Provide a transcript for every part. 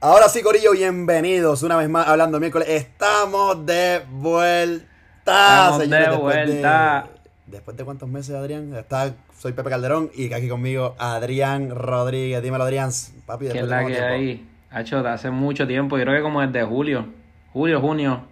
Ahora sí, Corillo, bienvenidos una vez más hablando miércoles. Estamos de vuelta. Estamos señores, de después vuelta. después de cuántos meses, Adrián. Está, soy Pepe Calderón y aquí conmigo Adrián Rodríguez. Dímelo, Adrián. Papi, ¿Qué es de la que tiempo? hay? Hacho, de hace mucho tiempo, yo creo que como desde julio. Julio, junio.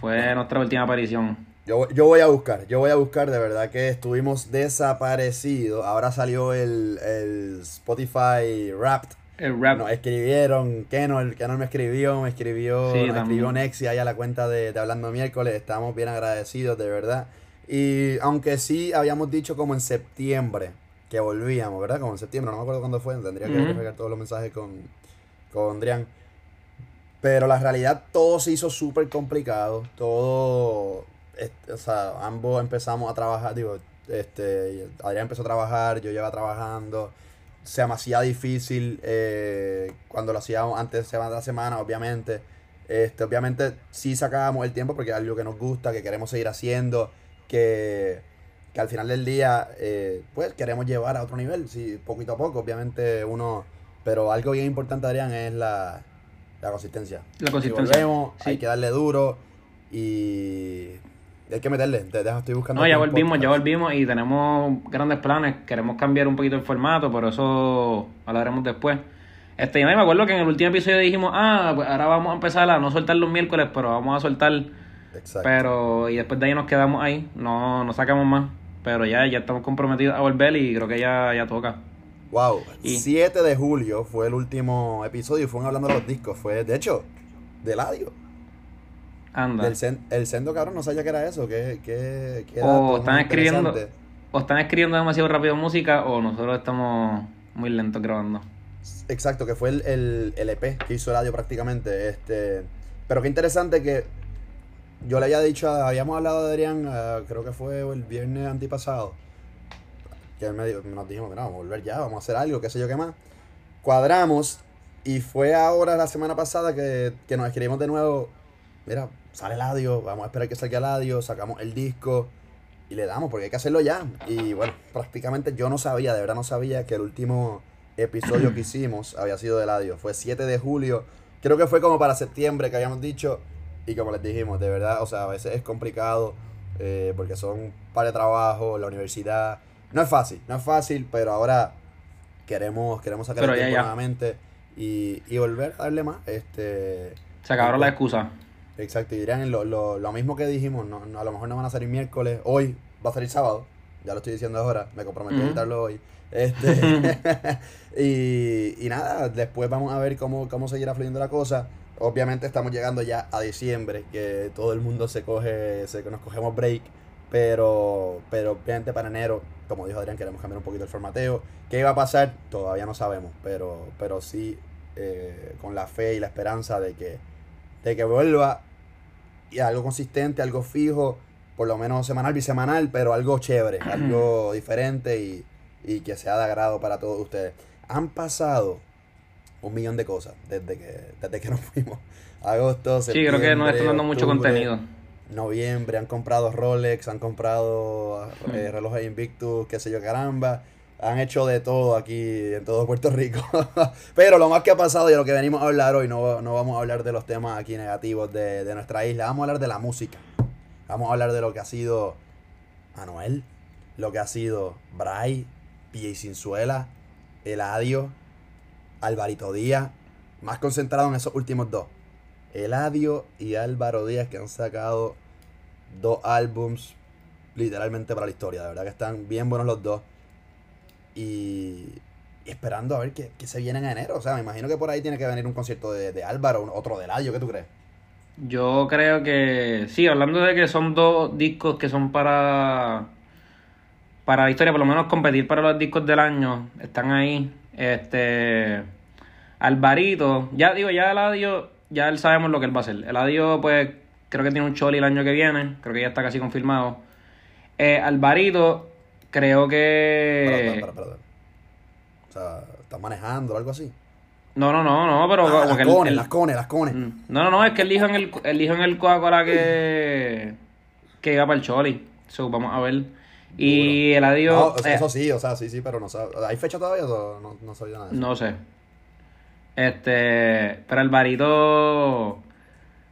Fue nuestra última aparición. Yo, yo voy a buscar, yo voy a buscar, de verdad que estuvimos desaparecidos. Ahora salió el, el Spotify Wrapped. El rap. Nos escribieron, Kenol, Kenol me escribió, me escribió, Sí, me escribió Nexi ahí a la cuenta de, de Hablando Miércoles, estamos bien agradecidos, de verdad. Y aunque sí habíamos dicho como en septiembre que volvíamos, ¿verdad? Como en septiembre, no me acuerdo cuándo fue, tendría que verificar todos los mensajes con, con Adrián. Pero la realidad todo se hizo súper complicado, todo, este, o sea, ambos empezamos a trabajar, digo, este, Adrián empezó a trabajar, yo llevaba trabajando, se me hacía difícil eh, cuando lo hacíamos antes de semana a semana, obviamente. Este, obviamente sí sacábamos el tiempo porque es algo que nos gusta, que queremos seguir haciendo, que, que al final del día, eh, pues queremos llevar a otro nivel, sí, poquito a poco, obviamente uno, pero algo bien importante, Adrián, es la, la consistencia. La Si consistencia. volvemos, Sí. hay que darle duro y hay que meterle. Te dejo, estoy buscando. No, ya volvimos, ya volvimos y tenemos grandes planes. Queremos cambiar un poquito el formato, pero eso hablaremos después. Este, y me acuerdo que en el último episodio dijimos, ah, pues ahora vamos a empezar a no soltar los miércoles, pero vamos a soltar. Exacto. Pero, y después de ahí nos quedamos ahí, no, no sacamos más. Pero ya, ya estamos comprometidos a volver y creo que ya, ya toca. Wow, Y- 7 de julio fue el último episodio y fue un hablando de los discos. Fue, de hecho, de Ladio. Anda. Del el sendo cabrón no sabía que era eso. Que, que, que O están escribiendo-. O están escribiendo demasiado rápido música o nosotros estamos muy lentos grabando. Exacto, que fue el, el, el EP que hizo Eladio prácticamente. Este, pero qué interesante que yo le había dicho, habíamos hablado de Adrián, ah, creo que fue el viernes antipasado, que él me dijo- nos dijimos, mira, vamos a volver ya, vamos a hacer algo, qué sé yo qué más. Cuadramos y fue ahora la semana pasada que, que nos escribimos de nuevo, mira, sale Eladio, vamos a esperar que salga Eladio, sacamos el disco y le damos, porque hay que hacerlo ya. Y bueno, prácticamente yo no sabía, de verdad no sabía que el último episodio que hicimos había sido de Eladio. Fue 7 de julio, creo que fue como para septiembre que habíamos dicho. Y como les dijimos, de verdad, o sea, a veces es complicado eh, porque son un par de trabajo, la universidad. No es fácil, no es fácil, pero ahora queremos, queremos sacar Pero el ya, tiempo ya. nuevamente y, y volver a darle más. Este, Se acabaron las excusas. Exacto, y dirán lo, lo, lo mismo que dijimos, no, no, a lo mejor no van a salir miércoles, hoy va a salir sábado, ya lo estoy diciendo ahora, me comprometí a editarlo hoy. Este, y, y nada, después vamos a ver cómo, cómo seguirá fluyendo la cosa. Obviamente estamos llegando ya a diciembre, que todo el mundo se coge, se, nos cogemos break, pero, pero obviamente para enero, como dijo Adrián, queremos cambiar un poquito el formateo. ¿Qué va a pasar? Todavía no sabemos, pero, pero sí eh, con la fe y la esperanza de que, de que vuelva y algo consistente, algo fijo, por lo menos semanal, bisemanal, pero algo chévere, algo diferente y, y que sea de agrado para todos ustedes. Han pasado un millón de cosas desde que, desde que nos fuimos. Agosto, Sí, creo que nos septiembre, están dando mucho contenido. Noviembre, han comprado Rolex, han comprado eh, relojes Invictus, qué sé yo, caramba. Han hecho de todo aquí en todo Puerto Rico. Pero lo más que ha pasado y lo que venimos a hablar hoy, no, no vamos a hablar de los temas aquí negativos de, de nuestra isla, vamos a hablar de la música. Vamos a hablar de lo que ha sido Anuel, lo que ha sido Bray, PJ Cinzuela, Eladio, Alvarito Díaz, más concentrado en esos últimos dos. Eladio y Álvaro Díaz que han sacado dos álbums literalmente para la historia. De verdad que están bien buenos los dos. Y, esperando a ver qué, qué se viene en enero. O sea, me imagino que por ahí tiene que venir un concierto de, de Álvaro, otro de Eladio. ¿Qué tú crees? Yo creo que sí, hablando de que son dos discos que son para para la historia, por lo menos competir para los discos del año, están ahí. Este Alvarito, ya digo, ya Eladio, ya él sabemos lo que él va a hacer. Eladio, pues, creo que tiene un choli el año que viene, creo que ya está casi confirmado. Eh, Alvarito, creo que. Espera, espera, espera. O sea, ¿estás manejando o algo así? No, no, no, no, pero Ah, las él- cones, las cones, las cones. Mm. No, no, no, es que él dijo en el, él dijo en el Coca-Cola que, que iba para el Choli. So, vamos a ver. Y el No, adiós. eh, eso sí, o sea, sí, sí, pero no sabe. ¿Hay fecha todavía o no, no sabía nada de eso? no sé. Este, pero Alvarito.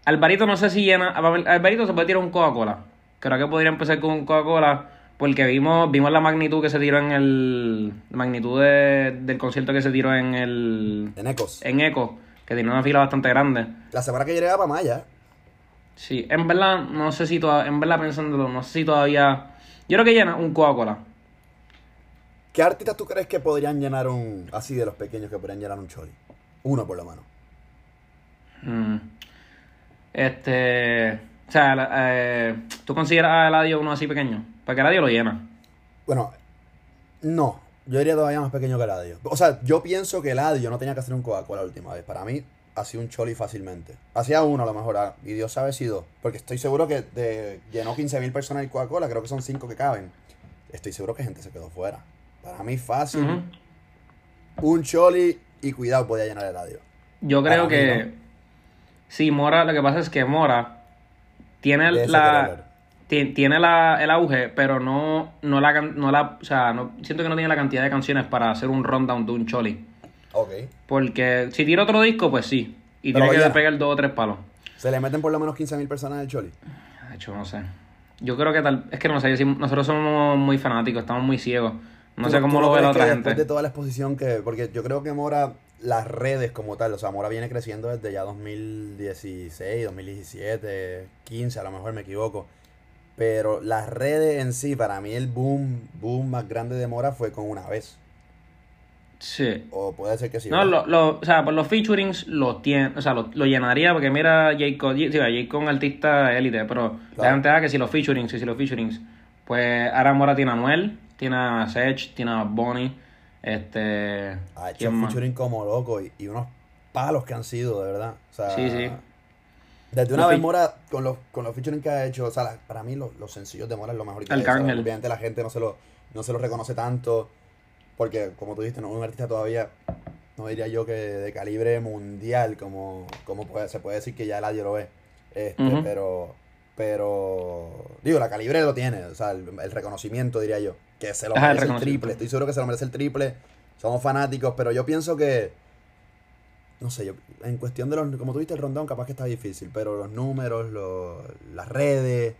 Alvarito no sé si llena. Alvarito se puede tirar un Coca-Cola. Creo que podría empezar con un Coca-Cola. Porque vimos, vimos la magnitud que se tiró en el. La magnitud de- del concierto que se tiró en el. En Ecos. En Eco, que tiene una fila bastante grande. La semana que llega para Maya. Sí, en verdad, no sé si todavía. En verdad, pensándolo, no sé si todavía. Yo creo que llena un Coca-Cola. ¿Qué artistas tú crees que podrían llenar un. Así de los pequeños que podrían llenar un choli? Uno por lo menos. Mm. Este. O sea, la- eh, ¿tú consideras a Eladio uno así pequeño? Porque Eladio lo llena. Bueno, no. Yo diría todavía más pequeño que Eladio. O sea, yo pienso que Eladio no tenía que hacer un Coca-Cola la última vez. Para mí, hacía un choli fácilmente. Hacía uno a lo mejor, ah, y Dios sabe si dos. Porque estoy seguro que de, llenó 15.000 personas el Coca-Cola, creo que son 5 que caben. Estoy seguro que gente se quedó fuera. Para mí, fácil. Un choli y cuidado, podía llenar Eladio. Yo creo Para que. ¿no? Sí, Mora, lo que pasa es que Mora tiene De la. Tiene la, el auge, pero no, no la, no la, o sea, no, siento que no tiene la cantidad de canciones para hacer un rundown de un choli. Ok. Porque si tira otro disco, pues sí. Y Pero tiene que pegar dos o tres palos. Se le meten por lo menos 15.000 personas en el choli. De hecho, no sé. Yo creo que tal. Es que no sé, nosotros somos muy fanáticos, estamos muy ciegos. No ¿Tú sé cómo lo ve la otra Después gente. de toda la exposición que. Porque yo creo que Mora, las redes como tal, o sea, Mora viene creciendo desde ya 2016, 2017, 15, a lo mejor me equivoco. Pero las redes en sí, para mí el boom, boom más grande de Mora fue con una vez. Sí. O puede ser que sí. No, lo, lo, o sea, por los featurings lo tiene, o sea, lo, lo llenaría porque mira J. Cole, sí, J. Cole artista élite, pero la Claro. gente da que si los featurings, si los featurings, pues ahora Mora tiene a Anuel, tiene a Sech, tiene a Bonnie, este, Ha hecho ¿quién más? featuring como loco y, y unos palos que han sido, de verdad. O sea, Sí, sí. Desde una vez Mora, con los, con los featuring que ha hecho, o sea, la- para mí los, los sencillos de Mora es lo mejor que. O sea, Obviamente la gente no se lo, no se lo reconoce tanto, porque como tú dijiste, no es un artista todavía, no diría yo que de calibre mundial, como, como puede, se puede decir que ya nadie lo ve. Este, pero, pero, digo, la calibre lo tiene, o sea, el, el reconocimiento diría yo, que se lo Ajá, el merece el triple, estoy seguro que se lo merece el triple, somos fanáticos, pero yo pienso que, no sé, yo, en cuestión de los, como tú viste el rondón, capaz que está difícil, pero los números, los, las redes,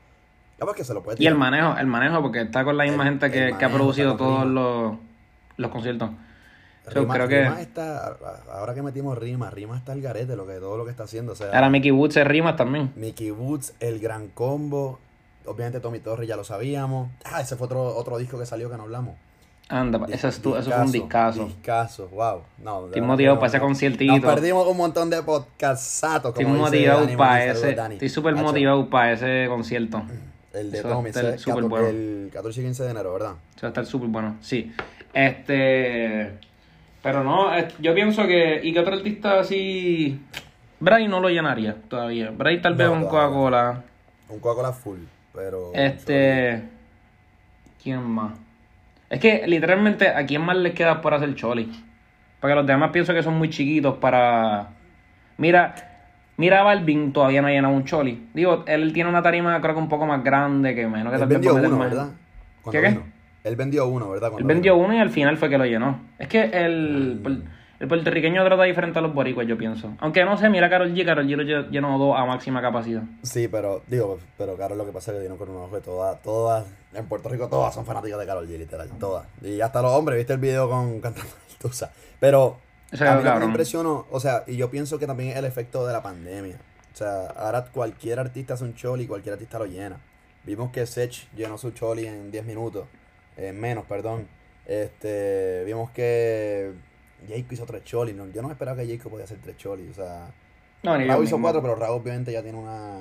capaz que se lo puede Y el tirar. manejo, el manejo, porque está con la misma El- gente que, que ha producido todos Rima. los, los conciertos. Rima, creo que- Rima está, a- ahora que metimos Rima, Rima está el garete, lo que, todo lo que está haciendo, o sea, Ahora Mickey Woods se rima también. Mickey Woods, el gran combo, obviamente Tommy Torres ya lo sabíamos, ah, ese fue otro, otro disco que salió que no hablamos. Anda, eso, es tu- eso fue un discazo. Discazo, wow. No, Estoy motivado para ese conciertito. Nos perdimos un montón de podcastatos. Estoy motivado para ese. Estoy súper motivado para ese concierto. El de Tommy, es cato- bueno. el 14 y 15 de enero, ¿verdad? Eso va a estar súper bueno. Sí. Este. Pero no, yo pienso que. ¿Y qué otro artista así.? Bray no lo llenaría todavía. Bray tal vez No, un. Coca-Cola. Un Coca-Cola full, pero... Este. ¿Quién más? Es que literalmente, ¿a quién más le queda por hacer Choli? Porque los demás pienso que son muy chiquitos para. Mira, mira, Balvin todavía no ha llenado un Choli. Digo, él tiene una tarima, creo que un poco más grande, que imagino que Él vendió a uno, más- ¿verdad? ¿Qué, qué? Él vendió uno, ¿verdad? Él vendió vino. uno y al final fue que lo llenó. Es que el, Mm. El puertorriqueño trata diferente a los boricuas, yo pienso. Aunque no sé, mira Carol G, Carol G lo lle- llenó dos a máxima capacidad. Sí, pero, digo, pero Carol lo que pasa es que vino con un ojo de todas, todas, en Puerto Rico todas son fanáticas de Carol G, literal, todas. Y hasta los hombres, ¿viste el video con cantando Tusa? Pero Eso a es mí me impresionó, o sea, y yo pienso que también es el efecto de la pandemia. O sea, ahora cualquier artista hace un choli y cualquier artista lo llena. Vimos que Sech llenó su choli en 10 minutos, en menos, perdón. Este, vimos que Jayco hizo tres cholis. No, yo no esperaba que Jayco podía hacer tres cholis, o sea... No, ni Raúl hizo mismo. cuatro, pero Raúl obviamente ya tiene una...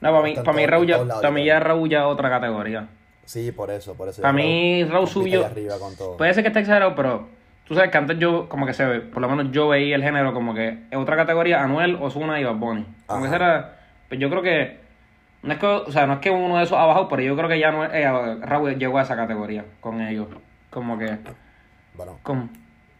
No, para mí, para mí Raúl ya, para mí ya Raúl ya otra categoría. Sí, por eso, por eso. Para mí Raúl subió. con. Puede ser que esté exagerado, pero tú sabes que antes yo, como que se ve, por lo menos yo veía el género como que en otra categoría, Anuel, Ozuna y Bad Bunny. Como ese era. Pues yo creo que. No es que, o sea, no es que uno de esos ha bajado, pero yo creo que ya Anuel- eh, Raúl llegó a esa categoría con ellos. Como que. Bueno, Como,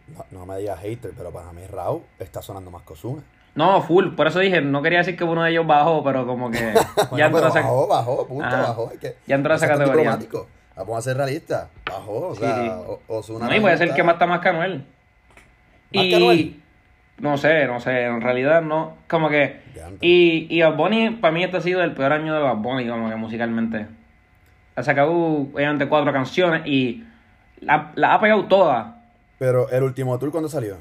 no, no me digas hater, pero para mí Raúl está sonando más que Ozuna. no, full. Por eso dije, no quería decir que uno de ellos bajó, pero como que. Bueno, ya entró pero a esa- bajó, bajó, punto, Ajá. bajó. Hay que, Ya entró a esa categoría. diplomático. Vamos a ser realistas. Bajó, o Sí, sea, sí. O- Ozuna. No, y puede ser está- que más está más que Anuel. ¿Más y, que Anuel? No sé, no sé, en realidad no. Como que. Y, y Bad Bunny, para mí, este ha sido el peor año de Bad Bunny, como que musicalmente. Ha sacado, obviamente, cuatro canciones y la, la ha pegado todas. Pero el último tour, ¿cuándo salió?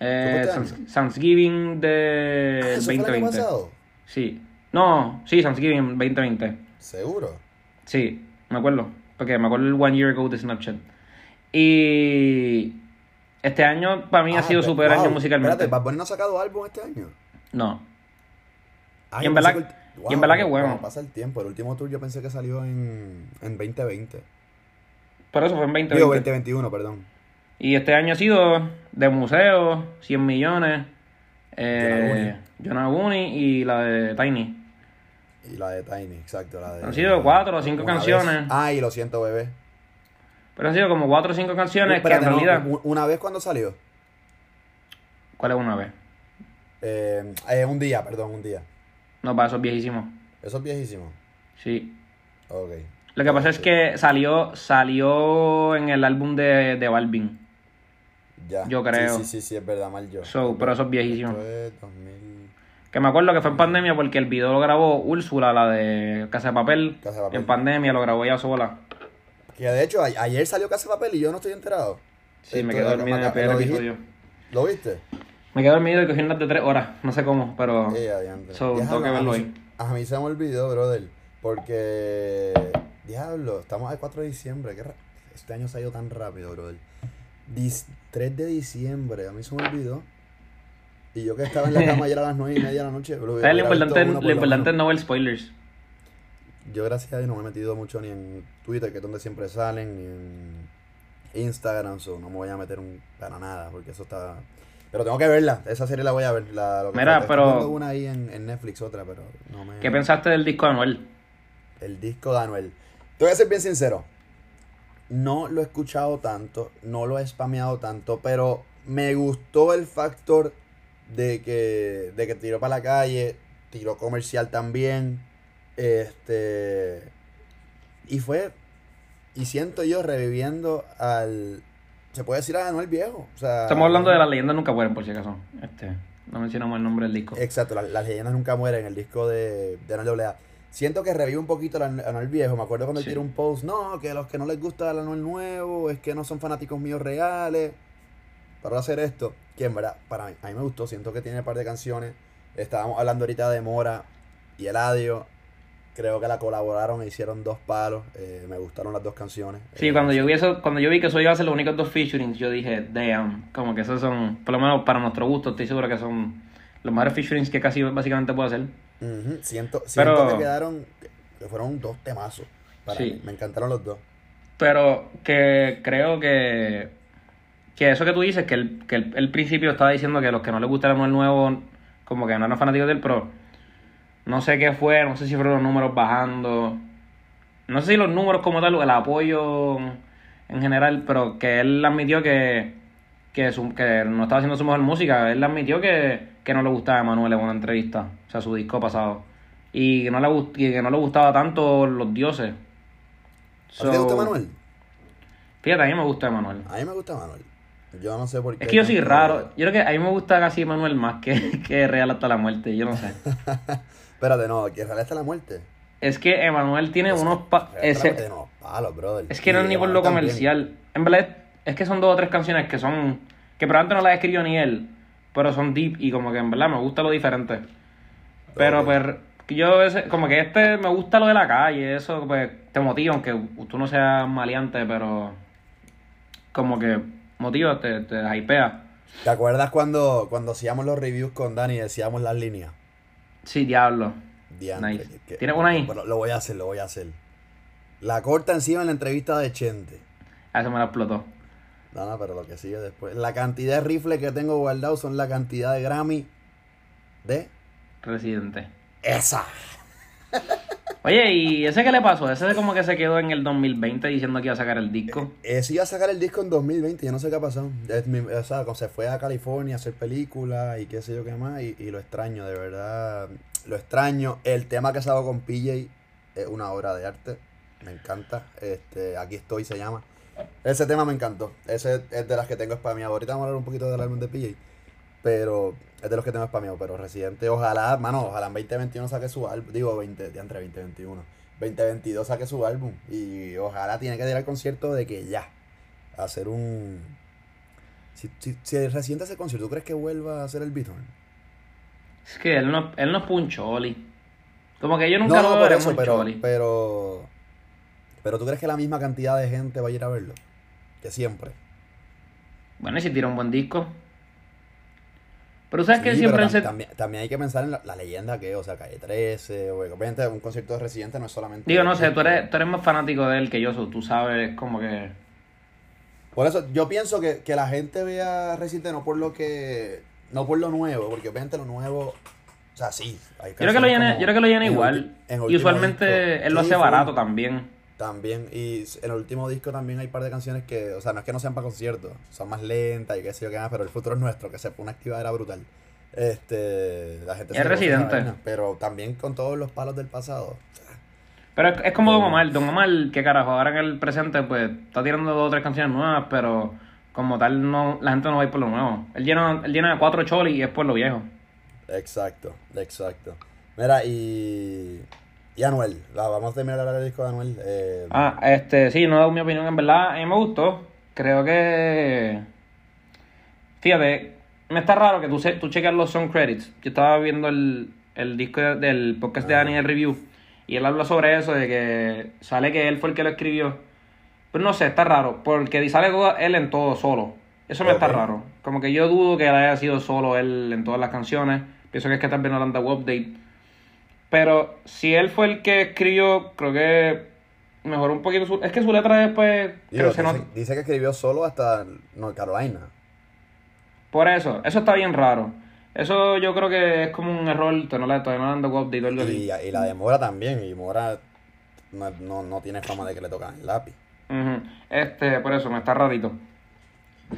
Eh, ¿Fue este Thanks- Thanksgiving de Ah, ¿Eso fue el año 2020. pasado? Sí. No, sí, Thanksgiving 2020. ¿Seguro? Sí, me acuerdo. Porque me acuerdo el One Year Ago de Snapchat. Y este año para mí ha Ah, sido pe- super wow, año musicalmente. Espérate, ¿Bad Bunny no ha sacado álbum este año? No. Ay, Y en verdad- el- y en verdad que bueno. pasa el tiempo. El último tour yo pensé que salió en, en 2020. Pero eso fue en 2020. Digo, 2021, perdón. Y este año ha sido de museo, 100 millones, eh, John Aguni y la de Tiny. Y la de Tiny, exacto. La de, Han sido cuatro o cinco canciones. vez. Ay, lo siento, bebé. Pero han sido como cuatro o cinco canciones Espérate, que en realidad... una vez cuando salió. ¿Cuál es una vez? Eh, eh, un día, perdón, un día. No, para eso es viejísimo. Eso es viejísimo. Sí. Ok. Lo que pasa es que salió salió en el álbum de, de Balvin. Ya. Yo creo. Sí, sí, sí, sí, es verdad, mal yo. So, pero eso es viejísimo. Esto es 2000. Que me acuerdo que fue en pandemia porque el video lo grabó Úrsula, la de Casa de Papel. Casa de Papel. En pandemia lo grabó ella sola. Que de hecho, a- ayer salió Casa de Papel y yo no estoy enterado. Sí, me quedé dormido en el primer episodio. ¿Lo viste? Me quedé dormido y cogí unas de tres horas. No sé cómo, pero... Adiante. So, tengo que a verlo mí- ahí. A mí se me olvidó, brother. Porque. Diablo, estamos al 4 de diciembre. qué ra- Este año se ha ido tan rápido, brother. Dis- 3 de diciembre, a mí se me olvidó. Y yo que estaba en la cama ayer a las 9 y media de la noche. Lo importante, lo es no ver spoilers. Yo, gracias a Dios, no me he metido mucho ni en Twitter, que es donde siempre salen, ni en Instagram, so no me voy a meter un, para nada, porque eso está. Pero tengo que verla, esa serie la voy a ver. La, lo que Mira, pero- una ahí en, en Netflix, otra, pero no me. ¿Qué pensaste del disco de Anuel? El disco de Anuel. Te voy a ser bien sincero. No lo he escuchado tanto, no lo he spameado tanto, pero me gustó el factor de que, de que tiró para la calle, tiró comercial también. Este. Y fue. Y siento yo reviviendo al. Se puede decir a Anuel viejo. O sea, Estamos hablando de las leyendas nunca mueren, por si acaso. Este, no mencionamos el nombre del disco. Exacto, la- las leyendas nunca mueren, el disco de, de Anuel. Siento que revive un poquito el Anuel viejo. Me acuerdo cuando él Sí. tiró un post, no, que los que no les gusta el Anuel nuevo es que no son fanáticos míos reales. Para hacer esto, que en verdad, para mí, a mí me gustó. Siento que tiene un par de canciones. Estábamos hablando ahorita de Mora y Eladio. Creo que la colaboraron e hicieron dos palos. eh, me gustaron las dos canciones. Sí, Eh, cuando yo vi eso, cuando yo vi que eso iba a ser los únicos dos featurings, yo dije, damn, como que esos son, por lo menos para nuestro gusto, estoy seguro que son los mejores featurings que casi básicamente puedo hacer. siento siento Pero- que quedaron, que fueron dos temazos. Para Sí. mí. Me encantaron los dos. Pero que creo que, que eso que tú dices, que el, que el, el principio estaba diciendo que los que no les gusta el nuevo, como que no eran fanáticos del pro. No sé qué fue, no sé si fueron los números bajando. No sé si los números como tal, el apoyo en general, pero que él admitió que, que, su- que no estaba haciendo su mejor música. Él admitió que, que no le gustaba a Manuel en una entrevista, o sea, su disco pasado. Y que no le, gust- y que no le gustaba tanto los dioses. ¿A ti te gusta So- Manuel? Fíjate, a mí me gusta Emanuel. A mí me gusta Manuel. Yo no sé por qué. Es que yo soy raro. Yo creo que a mí me gusta casi Emanuel más que, que Real hasta la muerte. Yo no sé. Espérate, no, que Real hasta la muerte. Es que Emanuel tiene unos... pa- ese- tiene unos palos, brother. Es que no es ni por lo también. comercial. En verdad, es que son dos o tres canciones que son... Que probablemente no las escribió ni él. Pero son deep y como que en verdad me gusta lo diferente. Pero Ok. pues yo ese- como que este me gusta lo de la calle. Eso pues te motiva, aunque tú no seas maleante, pero... Como que motiva, te, te hypea. ¿Te acuerdas cuando, cuando hacíamos los reviews con Dani y decíamos las líneas? Sí, diablo. Diantre, Nice. que- ¿Tienes una ahí? Bueno, lo voy a hacer, lo voy a hacer. La corta encima en la entrevista de Chente. A eso me la explotó. No, no, pero lo que sigue después. La cantidad de rifles que tengo guardados son la cantidad de Grammy de Residente. esa. Oye, ¿y ese qué le pasó? Ese como que se quedó en el 2020 diciendo que iba a sacar el disco. Ese iba a sacar el disco en 2020, yo no sé qué ha pasado. Es mi- o sea, se fue a California a hacer películas y qué sé yo qué más, y, y lo extraño, de verdad. Lo extraño. El tema que sacó con PJ es una obra de arte. Me encanta. Este, aquí estoy, se llama. Ese tema me encantó. Ese es de las que tengo mí. Ahorita vamos a hablar un poquito del álbum de PJ. pero es de los que tengo spameado. Pero Residente, ojalá, mano, ojalá en 2021 saque su álbum. Digo, 20, de entre 2021. 2022 saque su álbum. Y ojalá tiene que ir al concierto de que ya. Hacer un. Si, si, si el Residente hace concierto, ¿tú crees que vuelva a hacer el Beaton? Es que él no, él no es un choli. Como que yo No, nunca no, lo por veré eso, un pero, pero. Pero tú crees que la misma cantidad de gente va a ir a verlo? Que siempre. Bueno, y si tira un buen disco. Pero sabes que siempre pero él tam- se... también, también hay que pensar en la, la leyenda que o sea, Calle 13, o obviamente un concierto de Residente no es solamente... Digo, no sé, tú eres, tú eres más fanático de él que yo, tú sabes como que... Por eso, yo pienso que, que la gente vea Residente no por lo que... No por lo nuevo, porque obviamente lo nuevo... O sea, sí. Hay Yo creo que lo llena, yo creo que lo llena en igual. Y usualmente disco. él lo hace barato también. También, y en el último disco también hay un par de canciones que, o sea, no es que no sean para conciertos, son más lentas y qué sé yo qué más, pero el futuro es nuestro, que se fue una actividad era brutal. Este, la gente Es Residente. vaina, pero también con todos los palos del pasado. Pero es, es como Don Omar. Don Omar, que carajo, ahora en el presente, pues está tirando dos o tres canciones nuevas, pero como tal, no la gente no va a ir por lo nuevo. Él llena, él llena cuatro cholis y es por lo viejo. Exacto, exacto. Mira, y. Y Anuel, la- vamos a terminar de hablar del disco de Anuel. Eh, Ah, este, sí, no he dado mi opinión, en verdad, a mí me gustó. Creo que. Fíjate, me está raro que tú, se- tú cheques los song credits. Yo estaba viendo el, el disco de- del podcast de Dani el Review y él habla sobre eso, de que sale que él fue el que lo escribió. Pero no sé, está raro, porque sale todo- él en todo solo. Eso me está raro. Como que yo dudo que haya sido solo él en todas las canciones. Pienso que es que también no le han dado update. Pero si él fue el que escribió, creo que mejoró un poquito su... Es que su letra después... digo, dice, que escribió solo hasta North Carolina. Por eso, eso está bien raro. Eso yo creo que es como un error, todavía no le, han dado update Y, así. y la de Mora también, y Mora no, no, no tiene fama de que le tocan el lápiz. Este, por eso, me está rarito.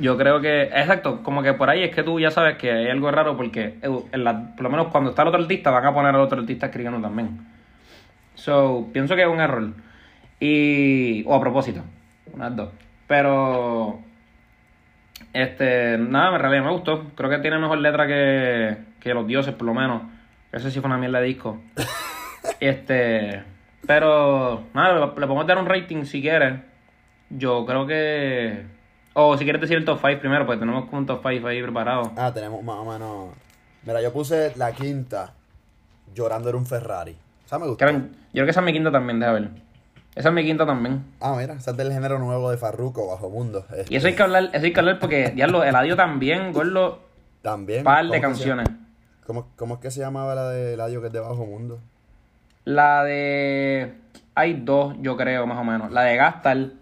Yo creo que, exacto, como que por ahí es que tú ya sabes que hay algo raro porque eh, en la- por lo menos cuando está el otro artista van a poner al otro artista escribiendo también. So, pienso que es un error. Y, o a propósito, unas dos. Pero, este, nada, en realidad me gustó. Creo que tiene mejor letra que, que Los Dioses, por lo menos. Ese sí fue una mierda de disco. Este, pero nada, le, le podemos dar un rating si quieres. Yo creo que. O si quieres decir el top 5 primero, pues tenemos como un top 5 ahí preparado. Ah, tenemos más o menos. Mira, yo puse la quinta llorando en un Ferrari. O sea, me gustó. Creo- yo creo que esa es mi quinta también, déjame ver. Esa es mi quinta también. Ah, mira, esa es del género nuevo de Farruko, Bajo Mundo. Este, Y eso hay que hablar, eso hay que hablar porque, diablo, el adiós también, gordo, También. par de ¿cómo que se- canciones. ¿Cómo, ¿Cómo es que se llamaba la de Eladio que es de Bajo Mundo? La de. Hay dos, yo creo, más o menos. La de Gastal.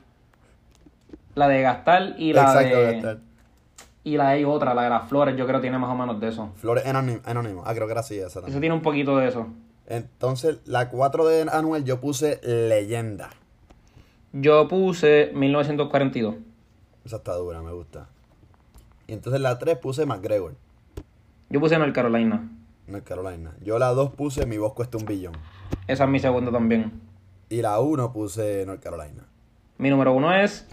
La de Gastal y la Exacto, de. Gastal. Y la hay otra, la de las flores, yo creo que tiene más o menos de eso. Flores Anónimo. Anónimo. Ah, creo que era así esa Eso también. tiene un poquito de eso. Entonces, la 4 de Anuel yo puse Leyenda. Yo puse 1942. Esa está dura, me gusta. Y entonces la 3 puse McGregor, Yo puse North Carolina. North Carolina. Yo la 2 puse Mi voz cuesta un billón. Esa es mi segunda también. Y la 1 puse North Carolina. Mi número uno es.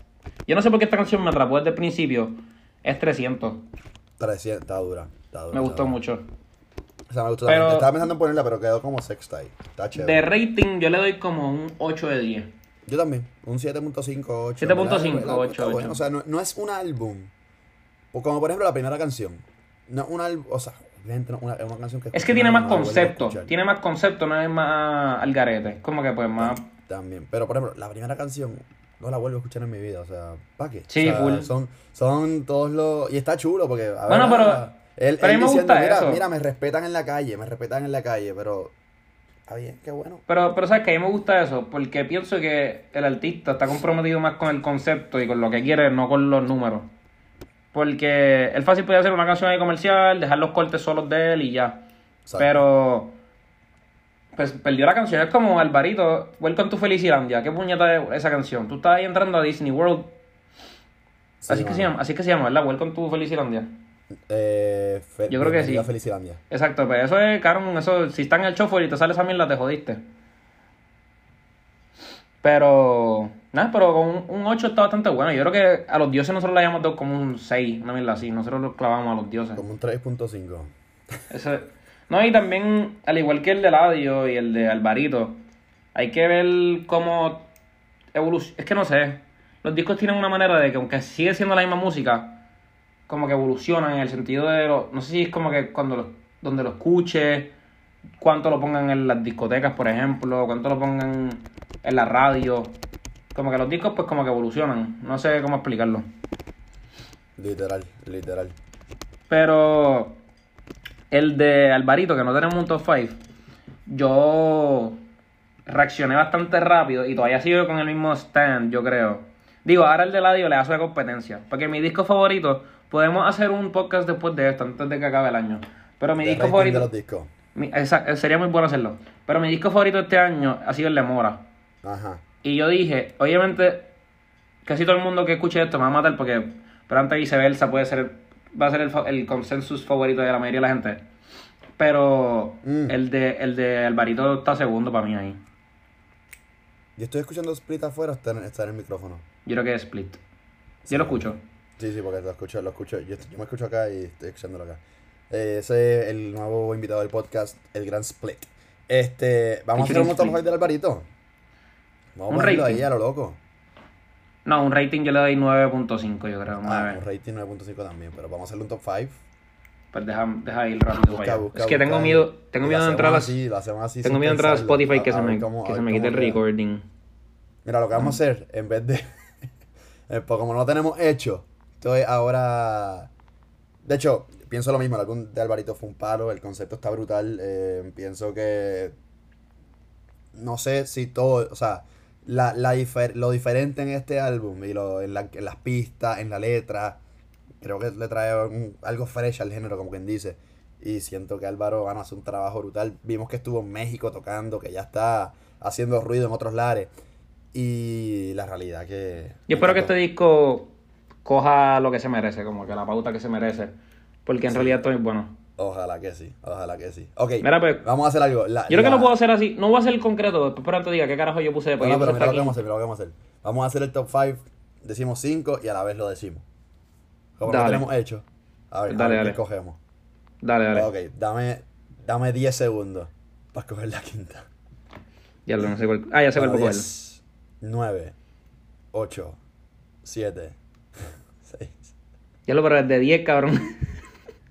Yo no sé por qué esta canción me atrapó desde el principio. Es 300. 300, está dura. Está dura Me está mucho dura. mucho. O sea, me gustó Pero- también. Estaba pensando en ponerla, pero quedó como sexta ahí. Está chévere. De rating, yo le doy como un 8 de 10. Yo también, un 7.5, 8. 7.5, ¿verdad? 8, Está bueno, 8. O sea, no, no es un álbum. O como por ejemplo la primera canción. No es un álbum, o sea, una, una canción que Es que tiene más concepto. Tiene más concepto, no es más al garete. Como que pues más. También. Pero por ejemplo, la primera canción no la vuelvo a escuchar en mi vida. O sea, ¿para qué? Sí, O sea, full. Son, son todos los. Y está chulo porque. a Bueno, ver, pero- Él, pero a mí me diciendo, gusta mira, eso". mira, me respetan en la calle, me respetan en la calle, pero. Está bien, qué bueno. Pero, pero sabes que a mí me gusta eso, porque pienso que el artista está comprometido más con el concepto y con lo que quiere, no con los números. Porque él fácil puede hacer una canción ahí comercial, dejar los cortes solos de él y ya. Exacto. Pero pues perdió la canción. Es como Alvarito, Welcome to Felicilandia. ¿Qué puñeta es esa canción? Tú estás ahí entrando a Disney World. Sí, así, que se llama, así que se llama, ¿verdad? Welcome to Felicilandia. Eh, fe- Yo creo que sí. Felicilandia. Exacto, pues eso es, cabrón, eso, si está en el chofer y te sale esa mierda, te jodiste. Pero, Nada, pero con un, un 8 está bastante bueno. Yo creo que a los dioses nosotros le dado como un 6, una mierda así. Nosotros lo clavamos a los dioses. Como un 3.5. Ese- No, y también, al igual que el de Ladio y el de Alvarito, hay que ver cómo evoluciona. Es que no sé. Los discos tienen una manera de que, aunque sigue siendo la misma música, como que evolucionan en el sentido de. Lo, no sé si es como que cuando lo, donde lo escuche, cuánto lo pongan en las discotecas, por ejemplo, cuánto lo pongan en la radio. Como que los discos, pues, como que evolucionan. No sé cómo explicarlo. Literal, literal. Pero el de Alvarito, que no tenemos un top 5, yo reaccioné bastante rápido y todavía sigo con el mismo stand, yo creo. Digo, ahora el de Ladio le hace la competencia. Porque mi disco favorito, podemos hacer un podcast después de esto, antes de que acabe el año. Pero mi disco favorito. de los discos. mi- esa- sería muy bueno hacerlo. Pero mi disco favorito este año ha sido el de Mora. Ajá. Y yo dije, obviamente, casi todo el mundo que escuche esto me va a matar porque pero antes viceversa puede ser, va a ser el, el consensus favorito de la mayoría de la gente. Pero Mm. el de el de Alvarito está segundo para mí ahí. Yo estoy escuchando Split afuera, está en, está en el micrófono. Yo creo que es Split. Yo lo escucho. Sí, sí, porque lo escucho, lo escucho. Yo, yo me escucho acá y estoy escuchándolo acá. Eh, ese es el nuevo invitado del podcast, el Gran Split. Este, vamos a hacer un. 5 del Alvarito. Vamos Un a ponerlo rating. ahí a lo loco. No, un rating yo le doy 9.5, yo creo. Ah, 9. un rating 9.5 también, pero vamos a hacerle un top 5. Pues deja, deja ir rápido Busca, para allá. busca, Es que tengo miedo, tengo miedo de entrar a hacemos las- así, así tengo miedo de entrar a. Spotify que, A- se me, cómo- que se me quite el recording. Mira, lo que vamos a hacer, en vez de. eh, pues como no lo tenemos hecho, entonces ahora. De hecho, pienso lo mismo. El álbum de Alvarito fue un palo, el concepto está brutal. eh, pienso que. No sé si todo. O sea, la, la difer- lo diferente en este álbum y lo, en, la- en las pistas, en la letra, creo que le trae un- algo fresh al género, como quien dice. Y siento que Álvaro van a hacer un trabajo brutal. Vimos que estuvo en México tocando, que ya está haciendo ruido en otros lares. Y la realidad que... Yo espero que este disco coja lo que se merece, como que la pauta que se merece. Porque en realidad es bueno. Ojalá que sí, ojalá que sí. Ok, Mira, pues, vamos a hacer algo. La- Yo creo que la- lo puedo hacer así. No voy a hacer el concreto, después pero antes diga qué carajo yo puse No, después. no, yo pero mira lo que vamos a hacer, mira lo que vamos a hacer. Vamos a hacer el top 5, decimos 5 y a la vez lo decimos. Como lo Dale. tenemos hecho. A ver, Dale, a ver dale. qué cogemos. Dale, dale. Ok, dame, dame 10 segundos para coger la quinta. Ya lo no sé cuál. Ah, ya sé cuál. 10, 9, 8, 7, 6. Ya lo pero desde 10, cabrón.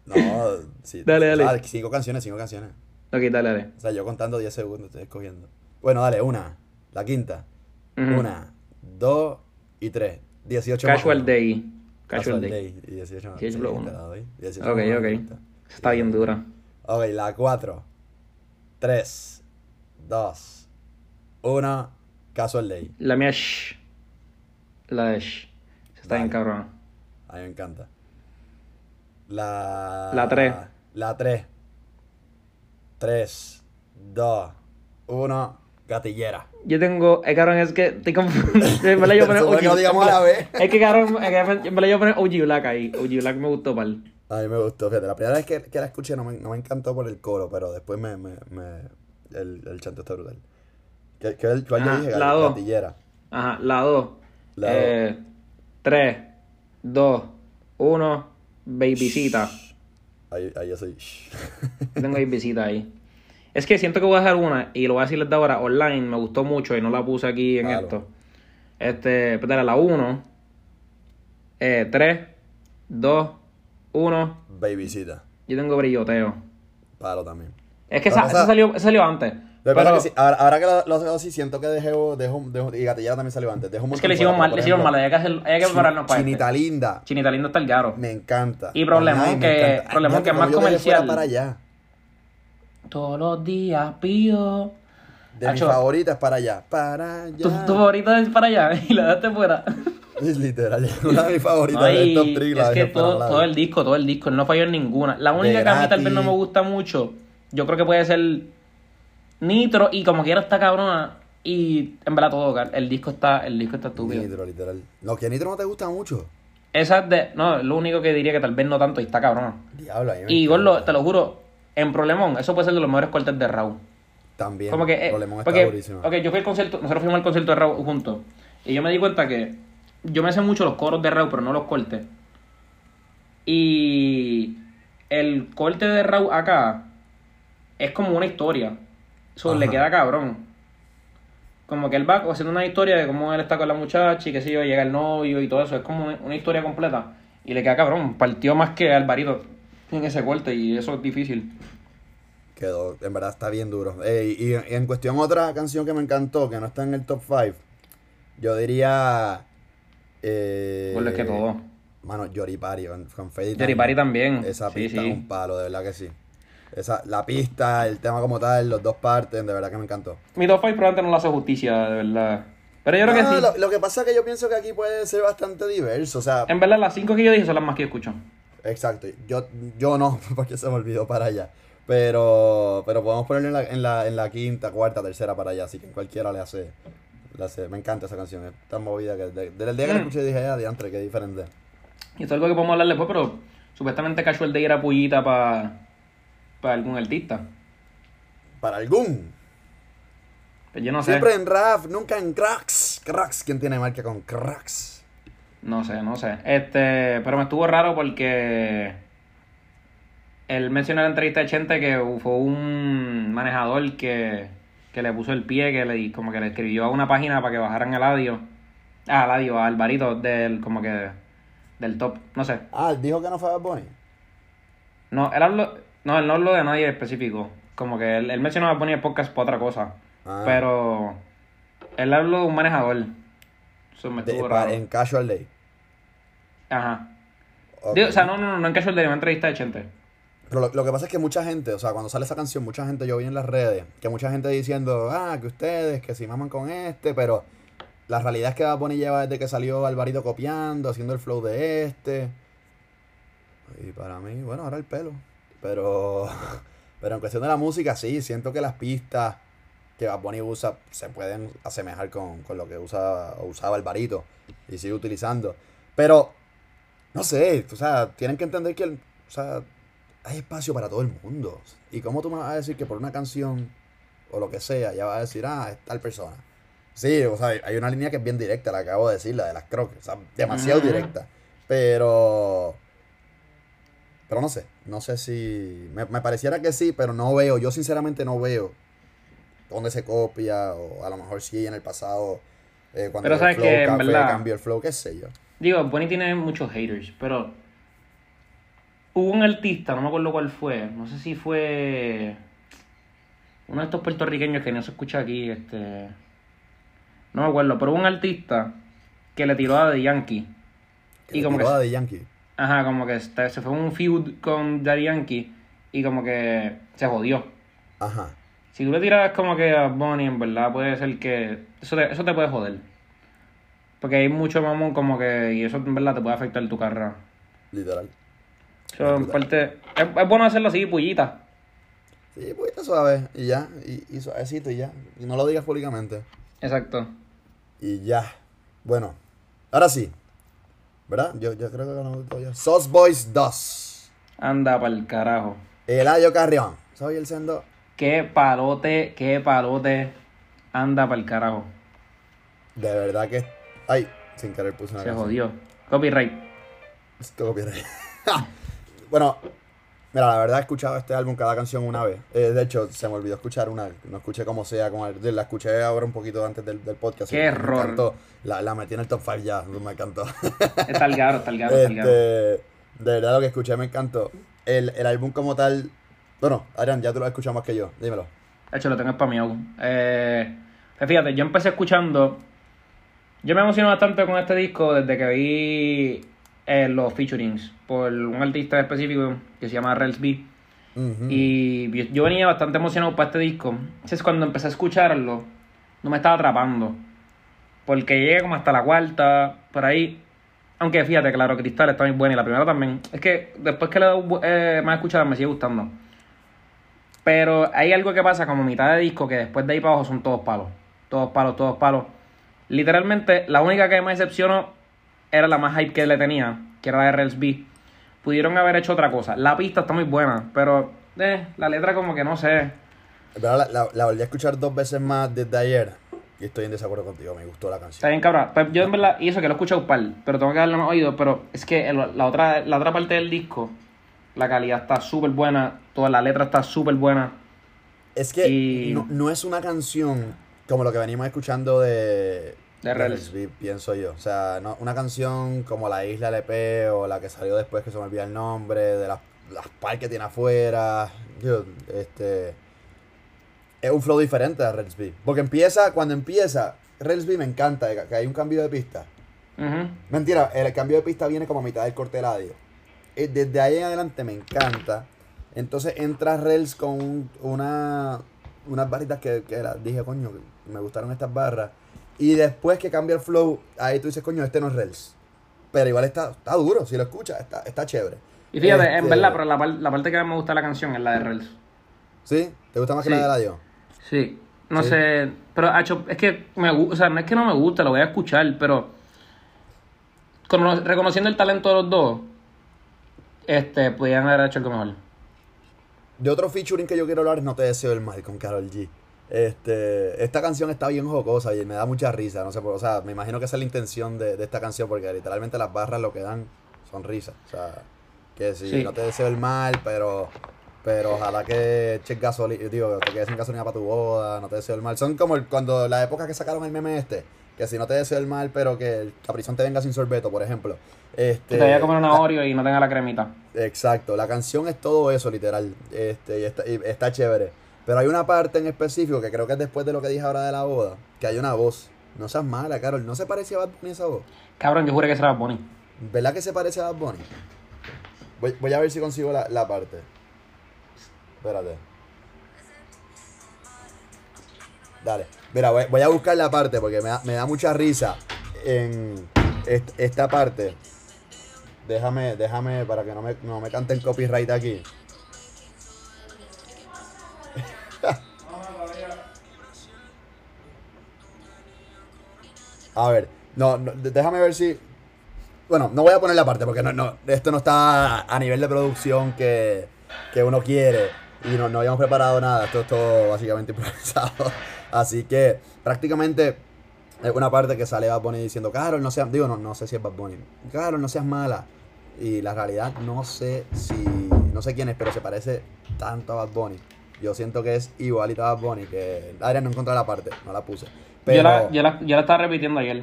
No, sí. Dale, dale. O sea, cinco canciones, cinco canciones. ok, dale, dale. O sea, yo contando 10 segundos estoy escogiendo. Bueno, dale, una, la quinta. Una, dos y tres. 18 más Casual. Day. Casual, Casual, Day. Day. Y 18 más 18 sí, plus te uno. la doy. 18 Ok, ok. quinta. Está bien dura. Ok, la 4, 3, 2, 1. Casual Day. La mía, shh. La shh. Está bien cabrón. A mí me encanta. La... La tres. La 3. 3, 2, 1. Gatillera. Yo tengo, eh, cabrón, es que estoy confundido. En verdad yo poner Supone que lo OG. digamos a la vez. Es que cabrón, es que en verdad yo poner OG Black ahí. OG Black me gustó pal. A mí me gustó, fíjate. La primera vez que, que la escuché no me, no me encantó por el coro, pero después me... me, me el, el chanto está brutal. ¿Qué, qué, ¿Cuál yo Ajá, dije? la dos. Gatillera. Ajá, la 2. La Eh, 3, 2, 1, babycita. Ahí, ahí yo soy... Yo tengo babycita ahí. Es que siento que voy a dejar una y lo voy a decirles de ahora online. Me gustó mucho y no la puse aquí en Claro. esto. Este, pues la 1, eh, 3, 2, 1. Babycita. Yo tengo brilloteo. Palo también. Es que esa, esa salió, esa salió antes. Pero que sí, ahora, ahora que lo, lo hago así, siento que dejo, dejo, dejo- y Gatillera también salió antes. Dejo un es que le hicimos mal, le hicimos mal. Hay que, hacer, hay que prepararnos para Chinita este. linda. Chinita lindo está el garo. Me encanta. Y Problemón, que- Problemón, que es más comercial. para allá. Todos los días pido. De Acho. mis favoritas para allá. Para allá. Tu, tu favorito es para allá y la dejaste fuera. Es literal, una de mis favoritas No, del top 3. es que todo, todo el disco, todo el disco, no falló en ninguna. La única que a mí tal vez no me gusta mucho, yo creo que puede ser Nitro y como quiera está cabrona y en verdad todo, el disco está, el disco está estúpido. Nitro, literal. Lo que Nitro no te gusta mucho. Esa es de, no, lo único que diría que tal vez no tanto y está cabrona. Diablo, Y. Gordo, te lo juro, en Problemón, eso puede ser de los mejores cortes de Raúl. También. Como que, eh, Problemón está porque, durísimo. ok, yo fui al concierto, nosotros fuimos al concierto de Raúl juntos. Y yo me di cuenta que yo me sé mucho los coros de Raw, pero no los cortes. Y el corte de Raw acá es como una historia. Eso le queda cabrón. Como que él va haciendo una historia de cómo él está con la muchacha y que sé yo, llega el novio y todo eso. Es como una, historia completa. Y le queda cabrón. Partió más que Alvarito en ese corte y eso es difícil. Quedó, en verdad está bien duro. Eh, y, y en cuestión otra canción que me encantó, que no está en el top 5, yo diría... Eh, Pues es que todo. Mano, Yoripari con, It Yoripari también. Esa pista sí. un palo, de verdad que sí. Esa, la pista, el tema como tal, los dos partes, de verdad que me encantó. Mi top 5 probablemente no lo hace justicia, de verdad. Pero yo creo que No, sí. lo, lo que pasa es que yo pienso que aquí puede ser bastante diverso, o sea, En verdad, las 5 que yo dije son las más que escucho. exacto. Yo, yo no, porque se me olvidó para allá. Pero, pero podemos ponerlo en la, en, la, en la quinta, cuarta, tercera para allá, así que cualquiera le hace, le hace. Me encanta esa canción, es tan movida que de- desde el día que la Mm. escuché dije, ah, diantre, qué diferente. Y esto es algo que podemos hablar después, pero supuestamente Casual Day era pullita para algún artista. Para algún. Pues yo no sé. Siempre en rap, nunca en cracks. Cracks, ¿quién tiene marca con cracks? No sé, no sé. Este, pero me estuvo raro porque él mencionó en la entrevista de Chente que fue un manejador que, que le puso el pie, que le como que le escribió a una página para que bajaran el audio. Ah, el audio, a Alvarito del como que del top, no sé. Ah, dijo que no fue Bad Bunny. No, él habló, no, él no habló de nadie específico. Como que él, él mencionó a Bunny el podcast por otra cosa. Ah. Pero él habló de un manejador. Eso me De- en Casual Day. Ajá. Digo, o sea, no, no, no, no en Casual Day, en una entrevista de Chente. Pero lo, lo que pasa es que mucha gente, o sea, cuando sale esa canción, mucha gente, yo vi en las redes, que mucha gente diciendo, ah, que ustedes, que si maman con este, pero la realidad es que Bad Bunny lleva desde que salió Alvarito copiando, haciendo el flow de este. Y para mí, bueno, ahora el pelo. Pero, pero en cuestión de la música, sí, siento que las pistas que Bad Bunny usa se pueden asemejar con, con lo que usa o usaba Alvarito y sigue utilizando. Pero, no sé, o sea, tienen que entender que, el, o sea, hay espacio para todo el mundo. ¿Y cómo tú me vas a decir que por una canción o lo que sea, ya vas a decir, ah, es tal persona? Sí, o sea, hay una línea que es bien directa, la acabo de decir, la de las croques, o sea, demasiado directa. Pero, pero no sé, no sé si, me, me pareciera que sí, pero no veo, yo sinceramente no veo dónde se copia, o a lo mejor sí en el pasado, eh, cuando Pero el sabes flow que, en café verdad- cambió el flow, qué sé yo. Digo, Bunny tiene muchos haters, pero hubo un artista, no me acuerdo cuál fue, no sé si fue uno de estos puertorriqueños que no se escucha aquí, este, no me acuerdo, pero hubo un artista que le tiró a The Yankee. Que Y le como tiró que- a Daddy Yankee. Ajá, como que se fue un feud con Daddy Yankee y como que se jodió. Ajá. Si tú le tiras como que a Bunny, en verdad puede ser que eso te, eso te puede joder. Porque hay mucho mamón como que y eso en verdad te puede afectar tu carrera. Literal. Eso, en parte, es, es bueno hacerlo así, pullita. Sí, pues está suave. Y ya. Y, y suavecito y ya. Y no lo digas públicamente. Exacto. Y ya. Bueno. Ahora sí. ¿Verdad? Yo, yo creo que ganó todo ya. Sauce Boys 2. Anda pa'l carajo. Eladio Carrión. Soy el sendo. Qué palote, qué palote. Anda pa'l carajo. De verdad que. Ay, sin querer puse una Se canción. jodió. Copyright. Esto copyright. bueno, mira, la verdad he escuchado este álbum cada canción una vez. Eh, de hecho, se me olvidó escuchar una. No escuché como sea. Como el- la escuché ahora un poquito antes del, del podcast. Qué error. encantó. La, la metí en el top 5 ya. Me encantó. Está el garo, está el garo, está el garo. Este, de verdad lo que escuché me encantó. El, el álbum como tal. Bueno, Adrián, ya tú lo has escuchado más que yo. Dímelo. De hecho, lo tengo spameado. Eh, pues fíjate, yo empecé escuchando. Yo me emociono bastante con este disco desde que vi eh, los featurings por un artista específico que se llama Rels B. Y yo, yo venía bastante emocionado para este disco. Entonces, cuando empecé a escucharlo, no me estaba atrapando. Porque llegué como hasta la cuarta, por ahí. Aunque fíjate, claro, Cristal está muy buena y la primera también. Es que después que le eh, más escuchada me sigue gustando. Pero hay algo que pasa como mitad de disco que después de ahí para abajo son todos palos. Todos palos, todos palos. Literalmente, la única que me decepcionó era la más hype que le tenía, que era la de. Pudieron haber hecho otra cosa. La pista está muy buena, pero eh, la letra como que no sé. Verdad, La, la, la volví a escuchar dos veces más desde ayer. y estoy en desacuerdo contigo, me gustó la Está canción. bien, cabrón. Pues yo en verdad, y eso que lo he escuchado un par, pero tengo que darle más oído. Pero es que el- la otra, la otra parte del disco, la calidad está súper buena, toda la letra está súper buena. Es que Y- no, no es una canción como lo que venimos escuchando de, De pienso yo. O sea, no, una canción como La Isla LP o la que salió después que se me olvida el nombre, de las, las par que tiene afuera. Yo, este. Es un flow diferente a Rels B. Porque empieza, cuando empieza, Rels B me encanta, que hay un cambio de pista. Mentira, el cambio de pista viene como a mitad del corte de radio. Eh, Desde ahí en adelante me encanta. Entonces entra Rels con un- una, unas barritas que, que las dije, coño, me gustaron estas barras. Y después que cambia el flow, ahí tú dices, coño, este no es Rels. Pero igual está, está duro, si lo escuchas, está, está chévere. Y fíjate, en Este, verdad, pero la, la parte que más me gusta de la canción es la de Rels. ¿Sí? ¿Te gusta más que Sí. la de radio? Sí. No Sí. sé, pero hacho, es que me o sea, no es que no me gusta, lo voy a escuchar, pero cono- reconociendo el talento de los dos, este, podían haber hecho algo mejor. De otro featuring que yo quiero hablar es No te deseo el mal con Carol G. Este, esta canción está bien jocosa y me da mucha risa, no sé, por- o sea, me imagino que esa es la intención de, de esta canción porque literalmente las barras lo que dan son risas, o sea, que si Sí. no te deseo el mal, pero pero ojalá que eches gasolina, digo, te quedes sin gasolina para tu boda, no te deseo el mal. Son como el- cuando la época que sacaron el meme este, que si no te deseo el mal, pero que el caprizón te venga sin sorbeto, por ejemplo. Este, Que te vaya a comer una Oreo y no tenga la cremita. Exacto, la canción es todo eso, literal. Este, y está, y está chévere. Pero hay una parte en específico que creo que es después de lo que dije ahora de la boda, que hay una voz. No seas mala, Carol. ¿No se parece a Bad Bunny esa voz? Cabrón, yo juré que será Bonnie. ¿Verdad que se parece a Bad Bunny? Voy, voy a ver si consigo la, la parte. Espérate. Dale. Mira, voy, voy a buscar la parte porque me da, me da mucha risa en est- esta parte. Déjame, déjame para que no me, no me canten copyright aquí. A ver, no, no, déjame ver si. Bueno, no voy a poner la parte porque no, no, esto no está a nivel de producción que, que uno quiere y no, no habíamos preparado nada. Esto es todo básicamente improvisado. Así que prácticamente es una parte que sale Bad Bunny diciendo, Carol, no seas, digo, no, no sé si es Bad Bunny, Carol, no seas mala. Y la realidad no sé si, no sé quién es, pero se parece tanto a Bad Bunny. Yo siento que es igualito a Bad Bunny, que Adrián no encontró la parte, no la puse. Pero Yo, la, yo, la, yo la estaba repitiendo ayer.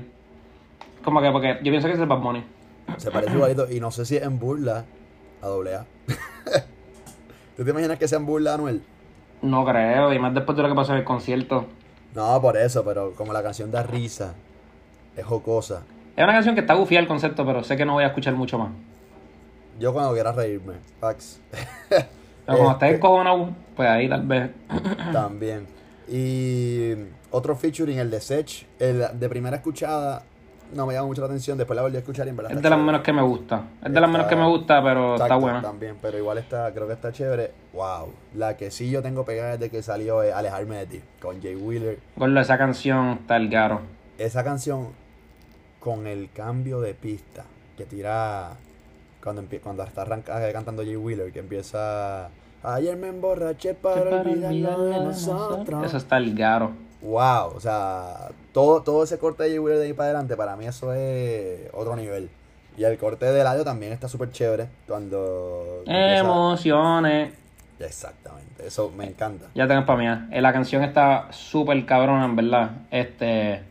Como que, porque yo pienso que es el Bad Bunny. se parece igualito y no sé si es en burla a doble A. ¿Tú te imaginas que sea en burla Anuel? No creo, y más después de lo que pasó en el concierto. No, por eso, pero como la canción da risa, es jocosa. Es una canción que está gufiada el concepto, pero sé que no voy a escuchar mucho más. Yo cuando quiera reírme, fax. Pero como Este, estés encojonado, pues ahí tal vez. También. Y otro featuring, el de Sech, el de primera escuchada, no me llama mucho la atención. Después la volví a escuchar y en verdad Es de las menos que me gusta. Es de las menos que me gusta, pero está buena. También, pero igual está, creo que está chévere. Wow. La que sí yo tengo pegada desde que salió es Alejarme de ti, con Jay Wheeler. Gordo, esa canción está el garo. Esa canción, con el cambio de pista que tira cuando, cuando está arranca- eh, cantando Jay Wheeler, que empieza. Ayer me emborraché para olvidar de nosotros. Eso está el garo. Wow, o sea, todo, todo ese corte de Wheeler de ahí para adelante, para mí eso es otro nivel. Y el corte de Eladio también está súper chévere. Cuando. empieza- Emociones. Exactamente, eso me encanta. Ya tengo para mí. Eh, La canción está súper cabrona, en verdad. Este.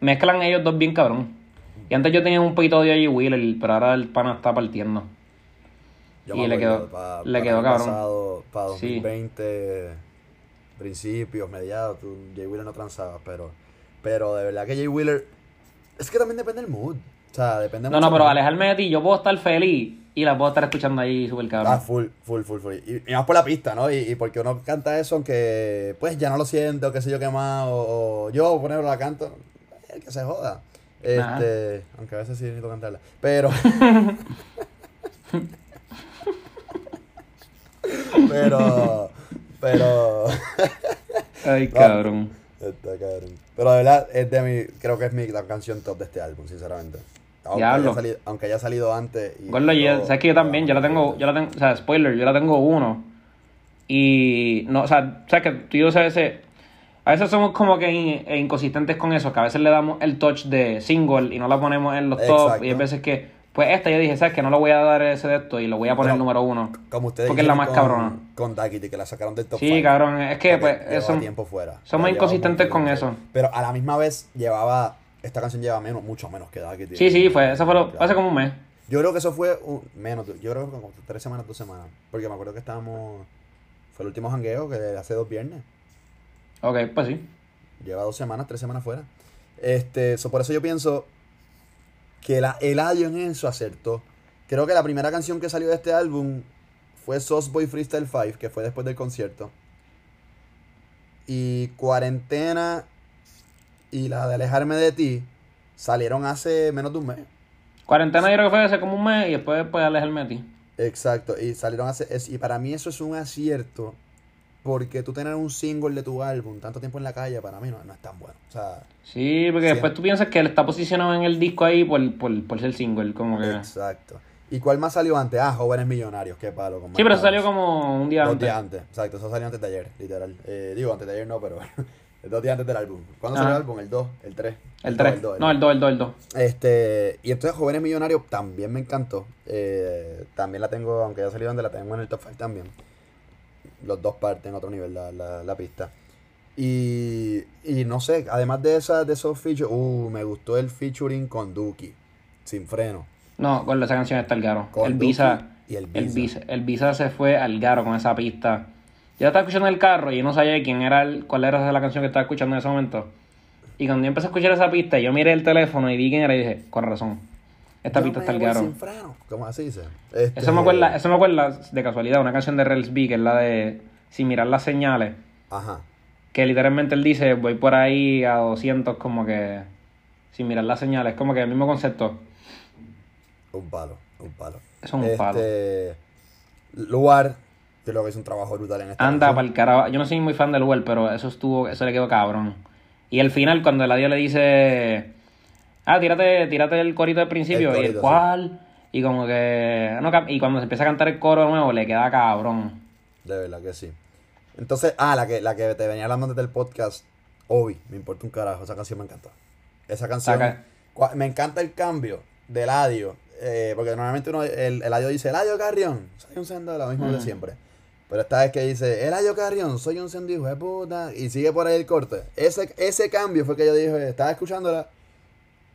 Mezclan ellos dos bien cabrón. Y antes yo tenía un poquito de Jay Wheeler, pero ahora el pana está partiendo. Yo Y le quedó- pa- le quedó cabrón. Pasado, para Sí. 2020, principios, mediados, tú, Jay Wheeler no transaba, pero, pero de verdad que Jay Wheeler. Es que también depende del mood. O sea, depende No, mucho no, pero del- alejarme de ti, yo puedo estar feliz y la puedo estar escuchando ahí súper Ah, cabrón. full, full, full, full. Y, y más por la pista, ¿no? Y, y porque uno canta eso, aunque pues ya no lo siento, qué sé yo qué más, o, o yo, por ejemplo, la canto, eh, que se joda. Este, aunque a veces sí necesito cantarla. Pero. pero. Pero. Ay, No. cabrón. Está cabrón. Pero de verdad, es de mi, creo que es mi la canción top de este álbum, sinceramente. Aunque, haya salido, aunque haya salido antes. y Gordo, yo- sabes que yo también, yo la tengo, yo la tengo, o sea, spoiler, yo la tengo uno. Y no, o sea, sabes que tú y yo sabes ese- A veces somos como que in- e inconsistentes con eso, que a veces le damos el touch de single y no la ponemos en los top. Exacto. Y hay veces que, pues esta yo dije, ¿sabes que No le voy a dar ese de esto y lo voy a poner Pero- número uno. Como ustedes Porque es la más con, cabrona. Con Daquiti, que la sacaron del top Sí, five. cabrón, es que, pues, eso- tiempo fuera. somos inconsistentes con eso. Pero a la misma vez llevaba. Esta canción lleva menos, mucho menos que Daquiti. Sí, sí, fue, eso fue lo, Claro. hace como un mes. Yo creo que eso fue un- menos. Yo creo que como tres semanas, dos semanas. Porque me acuerdo que estábamos. Fue el último jangueo que hace dos viernes. Ok, pues sí. Lleva dos semanas, tres semanas fuera. Este, so, por eso yo pienso que la, Eladio en eso acertó. Creo que la primera canción que salió de este álbum fue Sauce Boy Freestyle 5, que fue después del concierto. Y Cuarentena y la de Alejarme de ti salieron hace menos de un mes. Cuarentena yo creo que fue hace como un mes y después pues alejarme de ti. Exacto, y salieron hace. y para mí eso es un acierto. Porque tú tener un single de tu álbum tanto tiempo en la calle, para mí no, no es tan bueno. O sea, Sí, porque después tú piensas que él está posicionado en el disco ahí por, por, por ser single, como que... exacto. ¿Y cuál más salió antes? Ah, Jóvenes Millonarios, qué palo. Con Sí, pero eso salió como un día Dos antes. días antes, exacto, eso salió antes de ayer, literal. Eh, digo, antes de ayer no, pero dos días antes del álbum. ¿Cuándo Ajá. salió el álbum? ¿El 2? ¿El 3? El 3. No, el 2, el 2, el 2. Este, y entonces Jóvenes Millonarios también me encantó. Eh, también la tengo, aunque ya salió donde la tengo en el top 5 también. Los dos parten otro nivel la, la, la pista. Y, y no sé, además de esa, de esos features, uh, me gustó el featuring con Duki, sin freno. No, con esa canción está el garo. Con el Duki Visa, y el el Visa. Visa. El Visa se fue al garo con esa pista. Yo estaba escuchando el carro y yo no sabía quién era el, cuál era la canción que estaba escuchando en ese momento. Y cuando yo empecé a escuchar esa pista, yo miré el teléfono y vi quién era y dije, con razón. Esta Yo pista me está el sin freno, ¿Cómo así dice? Este, Eso me acuerda, eso me acuerda de casualidad, una canción de Rels B, que es la de Sin mirar las señales. Ajá. Que literalmente él dice, voy por ahí a 200 como que sin mirar las señales. Como que el mismo concepto. Un palo, un palo. Eso es un palo. Este, Lugar, que creo que hizo un trabajo brutal en esta Anda para el carajo. Yo no soy muy fan del Well, pero eso estuvo, eso le quedó cabrón. Y al final, cuando el adiós le dice, ah, tírate, tírate el corito del principio. El y el cual. Y como que. no, y cuando se empieza a cantar el coro de nuevo, le queda cabrón. De verdad que sí. Entonces, ah, la que, la que te venía hablando desde el podcast, Obi, me importa un carajo, esa canción me encantó. Esa canción, me encanta el cambio del audio, eh, porque normalmente uno, el, el audio dice, Eladio Carrión, soy un sendo, lo mismo de siempre. Pero esta vez que dice, Eladio Carrión, soy un sendo hijo de puta, y sigue por ahí el corte. Ese, ese cambio fue que yo dije, estaba escuchándola,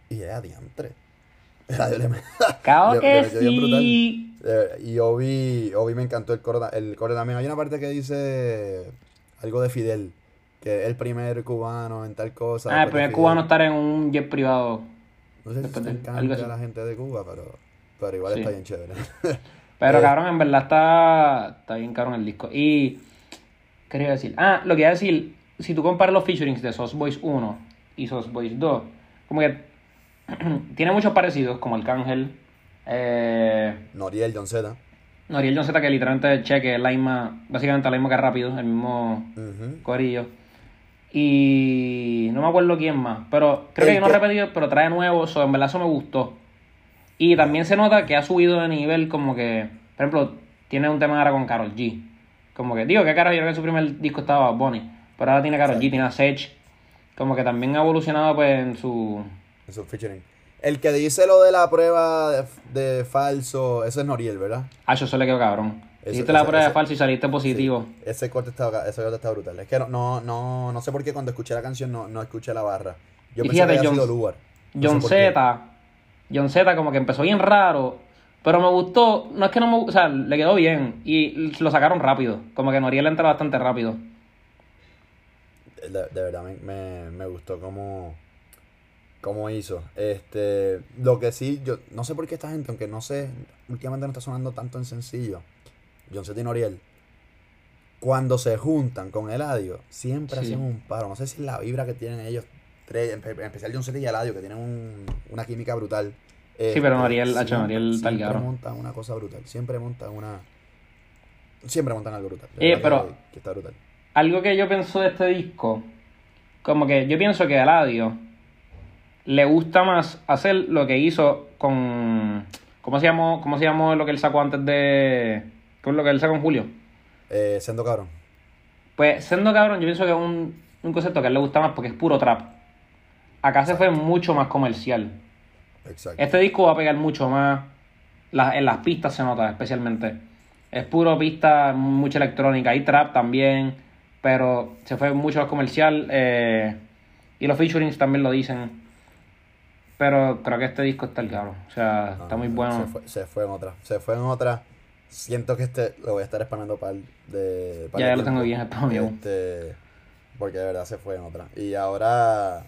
y era diantre. Le, Claro que brutal. sí. Eh, y Obi, Obi me encantó el coro, el coro también. Hay una parte que dice algo de Fidel, que es el primer cubano en tal cosa. Ah, el primer cubano estar en un jet privado. No sé si encanta a la gente de Cuba, pero, pero igual Sí. está bien chévere. Pero Eh. cabrón, en verdad está, está bien cabrón el disco. Y. ¿Qué quería decir? Ah, lo que iba a decir. Si tú comparas los featurings de Sauce Boys 1 y Sauce Boys 2, como que tiene muchos parecidos, como Arcángel, eh, Noriel, John Z. Noriel John Z, que literalmente el cheque es la misma, básicamente la misma que Rápido, el mismo Ujú. corillo. Y no me acuerdo quién más, pero creo El que hay uno repetido, pero trae nuevos, en verdad eso me gustó. Y también se nota que ha subido de nivel, como que, por ejemplo, tiene un tema ahora con Carol G. Como que, digo, que Carol G, creo que en su primer disco estaba Bonnie, pero ahora tiene Carol G, tiene a Sech, como que también ha evolucionado pues en su... Featuring. El que dice lo de la prueba de, de falso, ese es Noriel, ¿verdad? Ah, eso se le quedó cabrón. Eso- Hiciste la ese- prueba de falso y saliste positivo. Ese corte está, ese corte está brutal. Es que no, no, no, no sé por qué cuando escuché la canción no, no escuché la barra. Yo Y pensé fíjate, que había John- sido Lugar. No sé John. Z, John Z como que empezó bien raro, pero me gustó, no es que no me, o sea, le quedó bien y lo sacaron rápido, como que Noriel entra bastante rápido. De, de verdad me, me, me gustó cómo, cómo hizo. Este, lo que sí, yo no sé por qué esta gente, aunque no sé, últimamente no está sonando tanto en sencillo, John Z y Noriel, cuando se juntan con Eladio, siempre Sí. hacen un paro. No sé si es la vibra que tienen ellos tres, en en especial John Z y Eladio, que tienen un- una química brutal. Este, pero Noriel, hacho, siempre- Noriel está el Siempre montan una cosa brutal, siempre montan una... Siempre montan algo brutal. de Eh, verdad pero- que- que está brutal. Algo que yo pienso de este disco, como que yo pienso que Eladio le gusta más hacer lo que hizo con, ¿cómo se llamó, cómo se llamó lo que él sacó antes de, con lo que él sacó en Julio? Eh, siendo cabrón. Pues siendo cabrón, yo pienso que es un un concepto que a él le gusta más porque es puro trap. Acá se fue mucho más comercial. Exacto. Este disco va a pegar mucho más. En las pistas se nota especialmente. Es puro pista, mucha electrónica. Hay trap también. Pero se fue mucho más comercial. eh, y los featurings también lo dicen. Pero creo que este disco está el caro. O sea, está No, muy no, bueno. Se fue, se fue en otra. Se fue en otra. Siento que este lo voy a estar spameando para de. par Ya, de ya lo tengo bien spameado. Este, porque de verdad se fue en otra. Y ahora.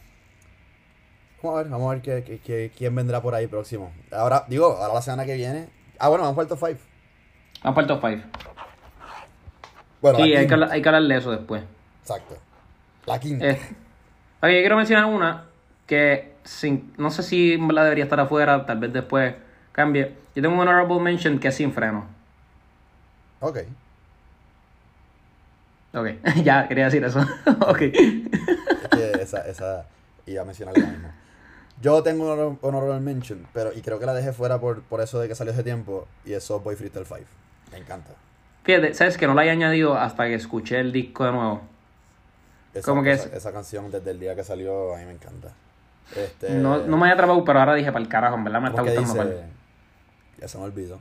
Vamos a ver, vamos a ver qué, qué- qué- quién vendrá por ahí próximo. Ahora, digo, ahora la semana que viene. Ah, bueno, vamos para el top 5. Vamos para el top 5. Bueno, Sí, hay que, hay que hablar de eso después. Exacto. La quinta. Eh, yo quiero mencionar una que sin, no sé si la debería estar afuera, tal vez después cambie. Yo tengo un honorable mention que es sin freno. Ok. Ok, ya quería decir eso. ok. Esa, esa iba a mencionar lo mismo. Yo tengo un honor- honorable mention, pero y creo que la dejé fuera por, por eso de que salió hace tiempo, y es Boy Freestyle 5. Me encanta. Fíjate, ¿sabes que No la he añadido hasta que escuché el disco de nuevo. Esa, Como que esa, es- esa canción desde el día que salió, a mí me encanta. Este, No, no me había atrapado, pero ahora dije para el carajo, en verdad me está ¿cómo que gustando. dice? pal. Ya se me olvidó.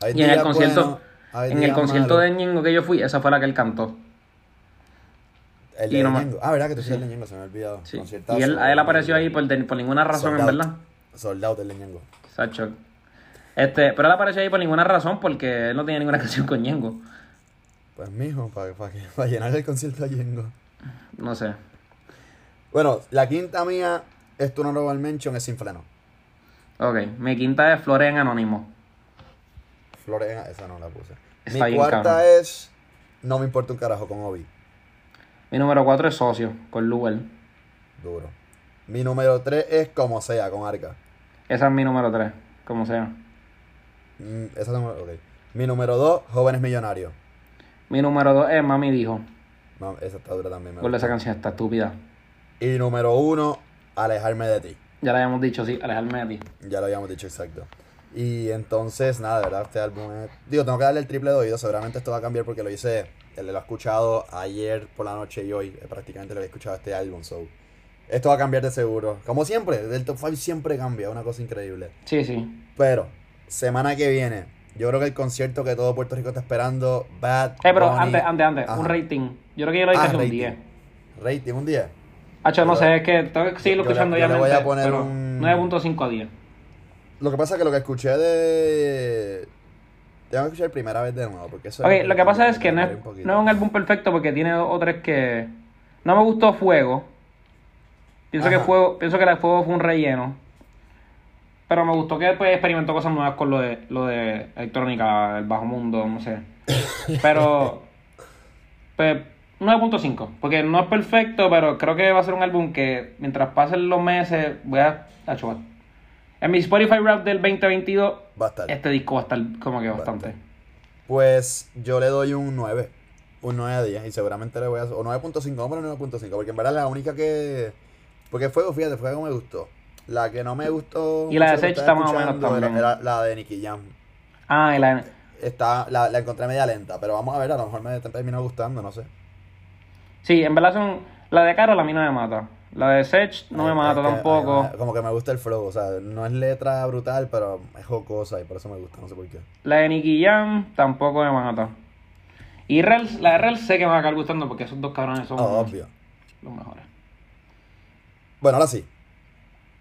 Hay Y en el concierto, en el concierto de Ñengo que yo fui, esa fue la que él cantó. El de no Ñengo. Ah, ¿verdad que tú sí. el de Ñengo? Se me ha olvidado. Sí. Y él, a él apareció ahí por, por ninguna razón, en out. verdad. Sold out el de Ñengo. Sacho. Este, pero él apareció ahí por ninguna razón porque él no tenía ninguna canción con Ñengo. Pues mijo, para llenar el concierto de Ñengo. No sé. Bueno, la quinta mía es tu honorable mention, es Sin Freno. Ok, mi quinta es Flores en Anónimo. Florena, esa no la puse. Está Mi cuarta cabrón. es No me importa un carajo con Obi. Mi número 4 es Socio, con Luel. Duro. Mi número 3 es Como sea, con Arca. Esa es mi número 3, como sea. Mm, esa no, ok. Mi número 2, Jóvenes Millonarios. Mi número 2 es Mami Dijo. No, esa está dura también. me esa canción está estúpida. Y número 1, Alejarme de ti. Ya la habíamos dicho, sí, alejarme de ti. Ya lo habíamos dicho exacto. Y entonces, nada, de verdad, este álbum es... Digo, tengo que darle el triple de oído. Seguramente esto va a cambiar porque lo hice... Él lo ha escuchado ayer por la noche y hoy. eh, Prácticamente lo he escuchado este álbum. So. Esto va a cambiar de seguro. Como siempre, el top 5 siempre cambia. Una cosa increíble. Sí, sí. Pero, semana que viene, yo creo que el concierto que todo Puerto Rico está esperando, Bad Eh, pero Bunny- antes, antes, antes, Ajá. un rating. Yo creo que yo lo hice Ah, un rating. 10. Rating, un Hacho, no sé, es que tengo que seguirlo yo le- escuchando yo le voy a poner pero un- 9.5 a 10. Lo que pasa es que lo que escuché de... Tengo que escuchar primera vez de nuevo, porque eso... Ok, lo que pasa es que no es, no es un álbum perfecto porque tiene otras que... No me gustó Fuego. Pienso que Ajá. Fuego, pienso que la de Fuego fue un relleno. Pero me gustó que después experimentó cosas nuevas con lo de, lo de electrónica, el bajo mundo, no sé. Pero... pues 9.5. Porque no es perfecto, pero creo que va a ser un álbum que mientras pasen los meses voy a... Hacho, en mi Spotify Rap del 2022, Va a estar. este disco va a estar como que bastante. Pues yo le doy un 9. Un 9 a 10. Y seguramente le voy a... O 9.5, vamos a poner 9.5. Porque en verdad la única que... Porque Fuego, fíjate, Fuego me gustó. La que no me gustó... Y la de Sech está más o menos era- también. Era la de Nicky Jam. Ah, y la... Está, la, la encontré media lenta, pero vamos a ver, a lo mejor me termina gustando, no sé. Sí, en verdad son... La de Carol a mí no me mata. La de Sech no me Es mata que tampoco. como que me gusta el flow, o sea, no es letra brutal, pero es jocosa y por eso me gusta, no sé por qué. La de Nicky Jam tampoco me mata. Y Rels, la de Rels sé que me va a acabar gustando porque esos dos cabrones son Oh, obvio. los mejores. Bueno, ahora sí.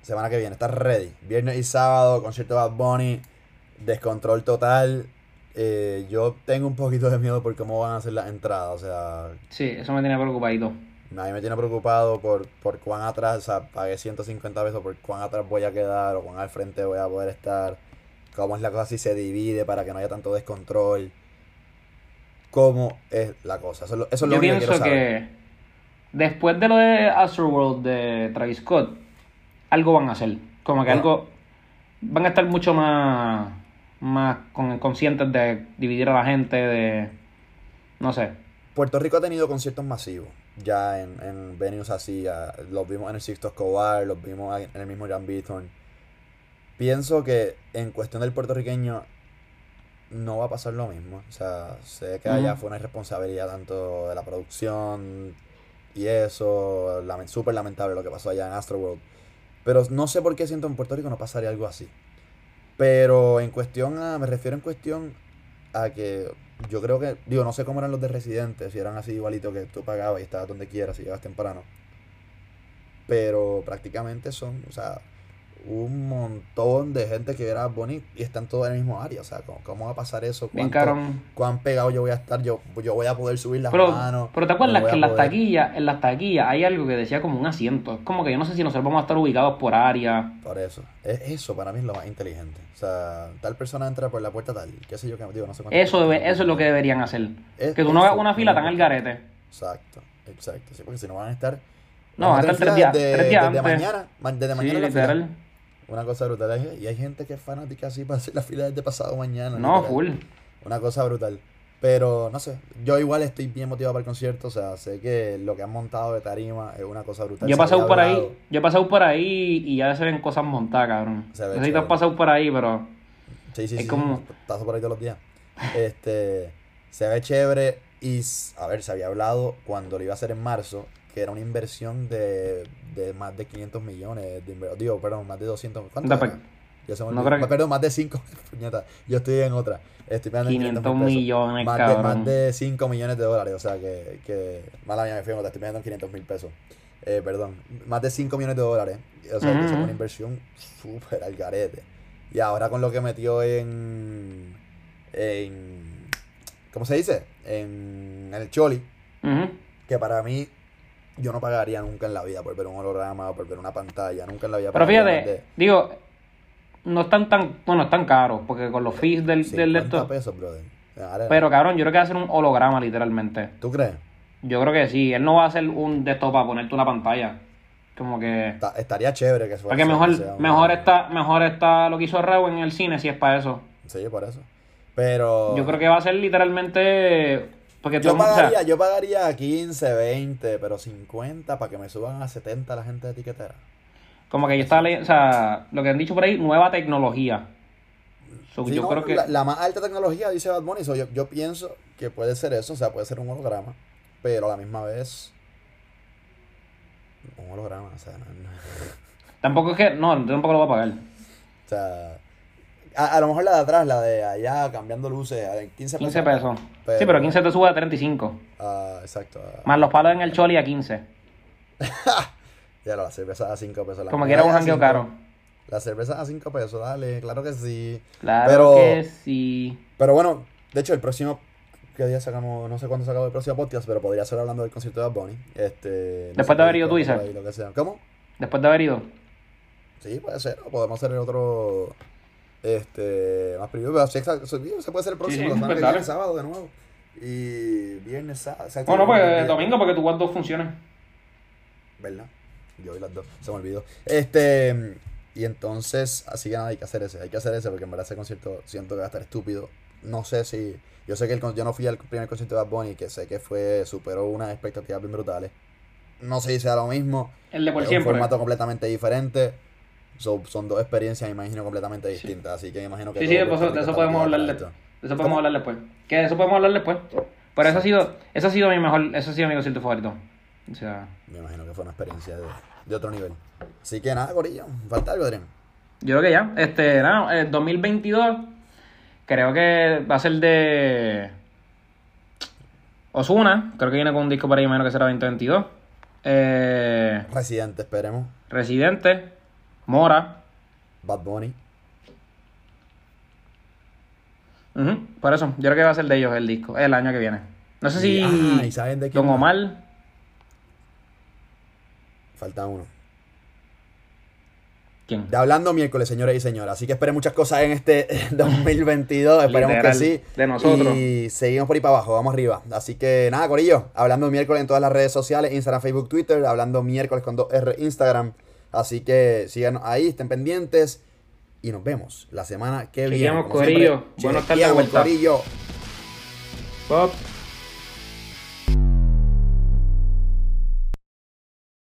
Semana que viene, estás ready. Viernes y sábado, concierto de Bad Bunny, descontrol total. Eh, yo tengo un poquito de miedo por cómo van a ser las entradas, o sea, Sí, eso me tiene preocupadito. a mí me tiene preocupado por, por cuán atrás, o sea, pagué 150 pesos por cuán atrás voy a quedar o cuán al frente voy a poder estar, cómo es la cosa si se divide para que no haya tanto descontrol, cómo es la cosa. Eso es lo, eso es lo Yo único que pienso quiero saber. que después de lo de Astroworld de Travis Scott, algo van a hacer. Como que Bueno. algo. Van a estar mucho más. Más con- conscientes de dividir a la gente, de. No sé. Puerto Rico ha tenido conciertos masivos, ya en, en venues así, ah, los vimos en el Sixto Escobar, los vimos en el mismo Gran Beaton. Pienso que en cuestión del puertorriqueño no va a pasar lo mismo. O sea, sé que allá fue una irresponsabilidad tanto de la producción, y eso, súper lamentable lo que pasó allá en Astroworld. Pero no sé por qué siento en Puerto Rico no pasaría algo así. Pero en cuestión a, me refiero en cuestión a que yo creo que, digo, no sé cómo eran los de residentes, si eran así igualito que tú pagabas y estabas donde quieras y llegabas temprano. Pero prácticamente son, o sea, un montón de gente que era bonito y están todos en el mismo área. O sea, ¿cómo, cómo va a pasar eso? Bien ¿Cuánto- cabrón. ¿Cuán pegado yo voy a estar? Yo, yo voy a poder subir las Pero, manos. pero te acuerdas que en las taquillas, en las taquillas hay algo que decía como un asiento. Es como que yo no sé si nosotros vamos a estar ubicados por área. Por eso. Es, eso para mí es lo más inteligente. O sea, tal persona entra por la puerta tal. ¿Qué sé yo? Que, digo, no sé cuánto- Eso debe- eso es lo que deberían hacer. Es- Que tú no hagas una fila tan al garete. Exacto, exacto. Sí, porque si no van a estar. No, van a estar tres días- desde- tres días desde antes. mañana. ma- Desde Sí, mañana en la fila. Una cosa brutal. Hay- Y hay gente que es fanática así para hacer la fila desde pasado mañana. No, full. Una cosa brutal. Pero no sé, yo igual estoy bien motivado para el concierto. O sea, sé que lo que han montado de tarima es una cosa brutal. Yo he pasado por ahí, yo he pasado por ahí y ya se ven cosas montadas, cabrón. Se ve No sé si te has pasado por ahí, pero Sí, sí, Es sí. como- Paso por ahí todos los días. Este, se ve chévere y, a ver, se había hablado cuando lo iba a hacer en marzo, que era una inversión de, de más de 500 millones, de digo, perdón, más de 200, ¿cuánto De Yo se me no creo que- Perdón, más de 5, puñeta, yo estoy en otra, estoy pagando 500 mil pesos. millones, más de, cabrón. más de 5 millones de dólares, o sea que, que mala mía, me fui en otra, estoy pagando 500 mil pesos. Eh, perdón, más de 5 millones de dólares. O sea, que es una inversión súper al garete. Y ahora con lo que metió en. en ¿Cómo se dice? En el Choli, que para mí. Yo no pagaría nunca en la vida por ver un holograma o por ver una pantalla. Nunca en la vida Pero fíjate, digo, no están tan, bueno, están caros, porque con los fees del, de del de 50 esto. pesos, brother. Ahora- Pero cabrón, yo creo que va a ser un holograma literalmente. ¿Tú crees? Yo creo que sí, él no va a hacer un de esto para ponerte una pantalla. Como que. Ta- estaría chévere que fuera Porque que mejor, sea un- mejor está, mejor está lo que hizo Raúl en el cine si es para eso. Sí, por eso. Pero. Yo creo que va a ser literalmente. Porque Yo o sea, pagaría, yo pagaría 15, 20, pero 50 para que me suban a 70 la gente de etiquetera. como que yo estaba leyendo, o sea, lo que han dicho por ahí, nueva tecnología. So, Sí, yo no, creo que. la, la más alta tecnología, dice Bad Bunny, so yo, yo pienso que puede ser eso, o sea, puede ser un holograma, pero a la misma vez. Un holograma, o sea, no- no- Tampoco es que. No, yo tampoco lo voy a pagar. o sea. A, a lo mejor la de atrás, la de allá cambiando luces, a 15 pesos. 15 pesos. Pero- Sí, pero 15 te sube a 35. Ah, exacto. ah. Más los palos en el choli a 15. Ya la cerveza a 5 pesos. la Como que era un jangueo caro. La cerveza a 5 pesos, dale, claro que sí. Claro Pero- que sí. Pero bueno, de hecho, el próximo. ¿Qué día sacamos? No sé cuándo sacamos el próximo podcast, pero podría ser hablando del concierto de Bad Bunny. Este, no Después de haber ido tú, dices. que. ¿Cómo? Después de haber ido. Sí, puede ser. O podemos hacer el otro. Este. Más privado. Pero sí, se puede ser el próximo. sí, semana pues sábado de nuevo. Y viernes, sábado. exacto, Bueno, pues domingo para que tu dos funcione. ¿Verdad? Yo vi las dos, se me olvidó. Este, y entonces, así que nada, hay que hacer ese, hay que hacer ese porque en verdad ese concierto siento que va a estar estúpido. No sé si, yo sé que el, yo no fui al primer concierto de Bad Bunny, que sé que fue, superó unas expectativas bien brutales. No sé si sea lo mismo, El de por es siempre. un formato completamente diferente. So- son dos experiencias, me imagino, completamente distintas. Así que me imagino que Sí, sí, eso, de eso podemos hablar después. De eso podemos hablar después. Que de eso podemos hablar después. Pero eso ha sido, eso ha sido mi mejor, eso ha sido mi concierto favorito. O sea, Me imagino que fue una experiencia de, de otro nivel. Así que nada, Corillo, falta algo, Adrián. yo creo que ya. Este, nada, el 2022 creo que va a ser de Osuna. Creo que viene con un disco para ahí, menos que será 2022. Eh, Residente, esperemos. Residente, Mora. Bad Bunny. Por eso, yo creo que va a ser de ellos el disco, el año que viene. No sé si Ah, ¿y saben de quién Don? Omar, Falta uno. ¿quién? De hablando miércoles, señores y señoras. Así que esperen muchas cosas en este 2022. Esperemos Literal, que sí. de nosotros. Y seguimos por ahí para abajo, vamos arriba. Así que nada, Corillo. Hablando miércoles en todas las redes sociales: Instagram, Facebook, Twitter. Hablando miércoles con 2R Instagram. Así que síganos ahí, estén pendientes. Y nos vemos la semana que viene. Siempre, Corillo. Buenas tardes. Corillo. Pop.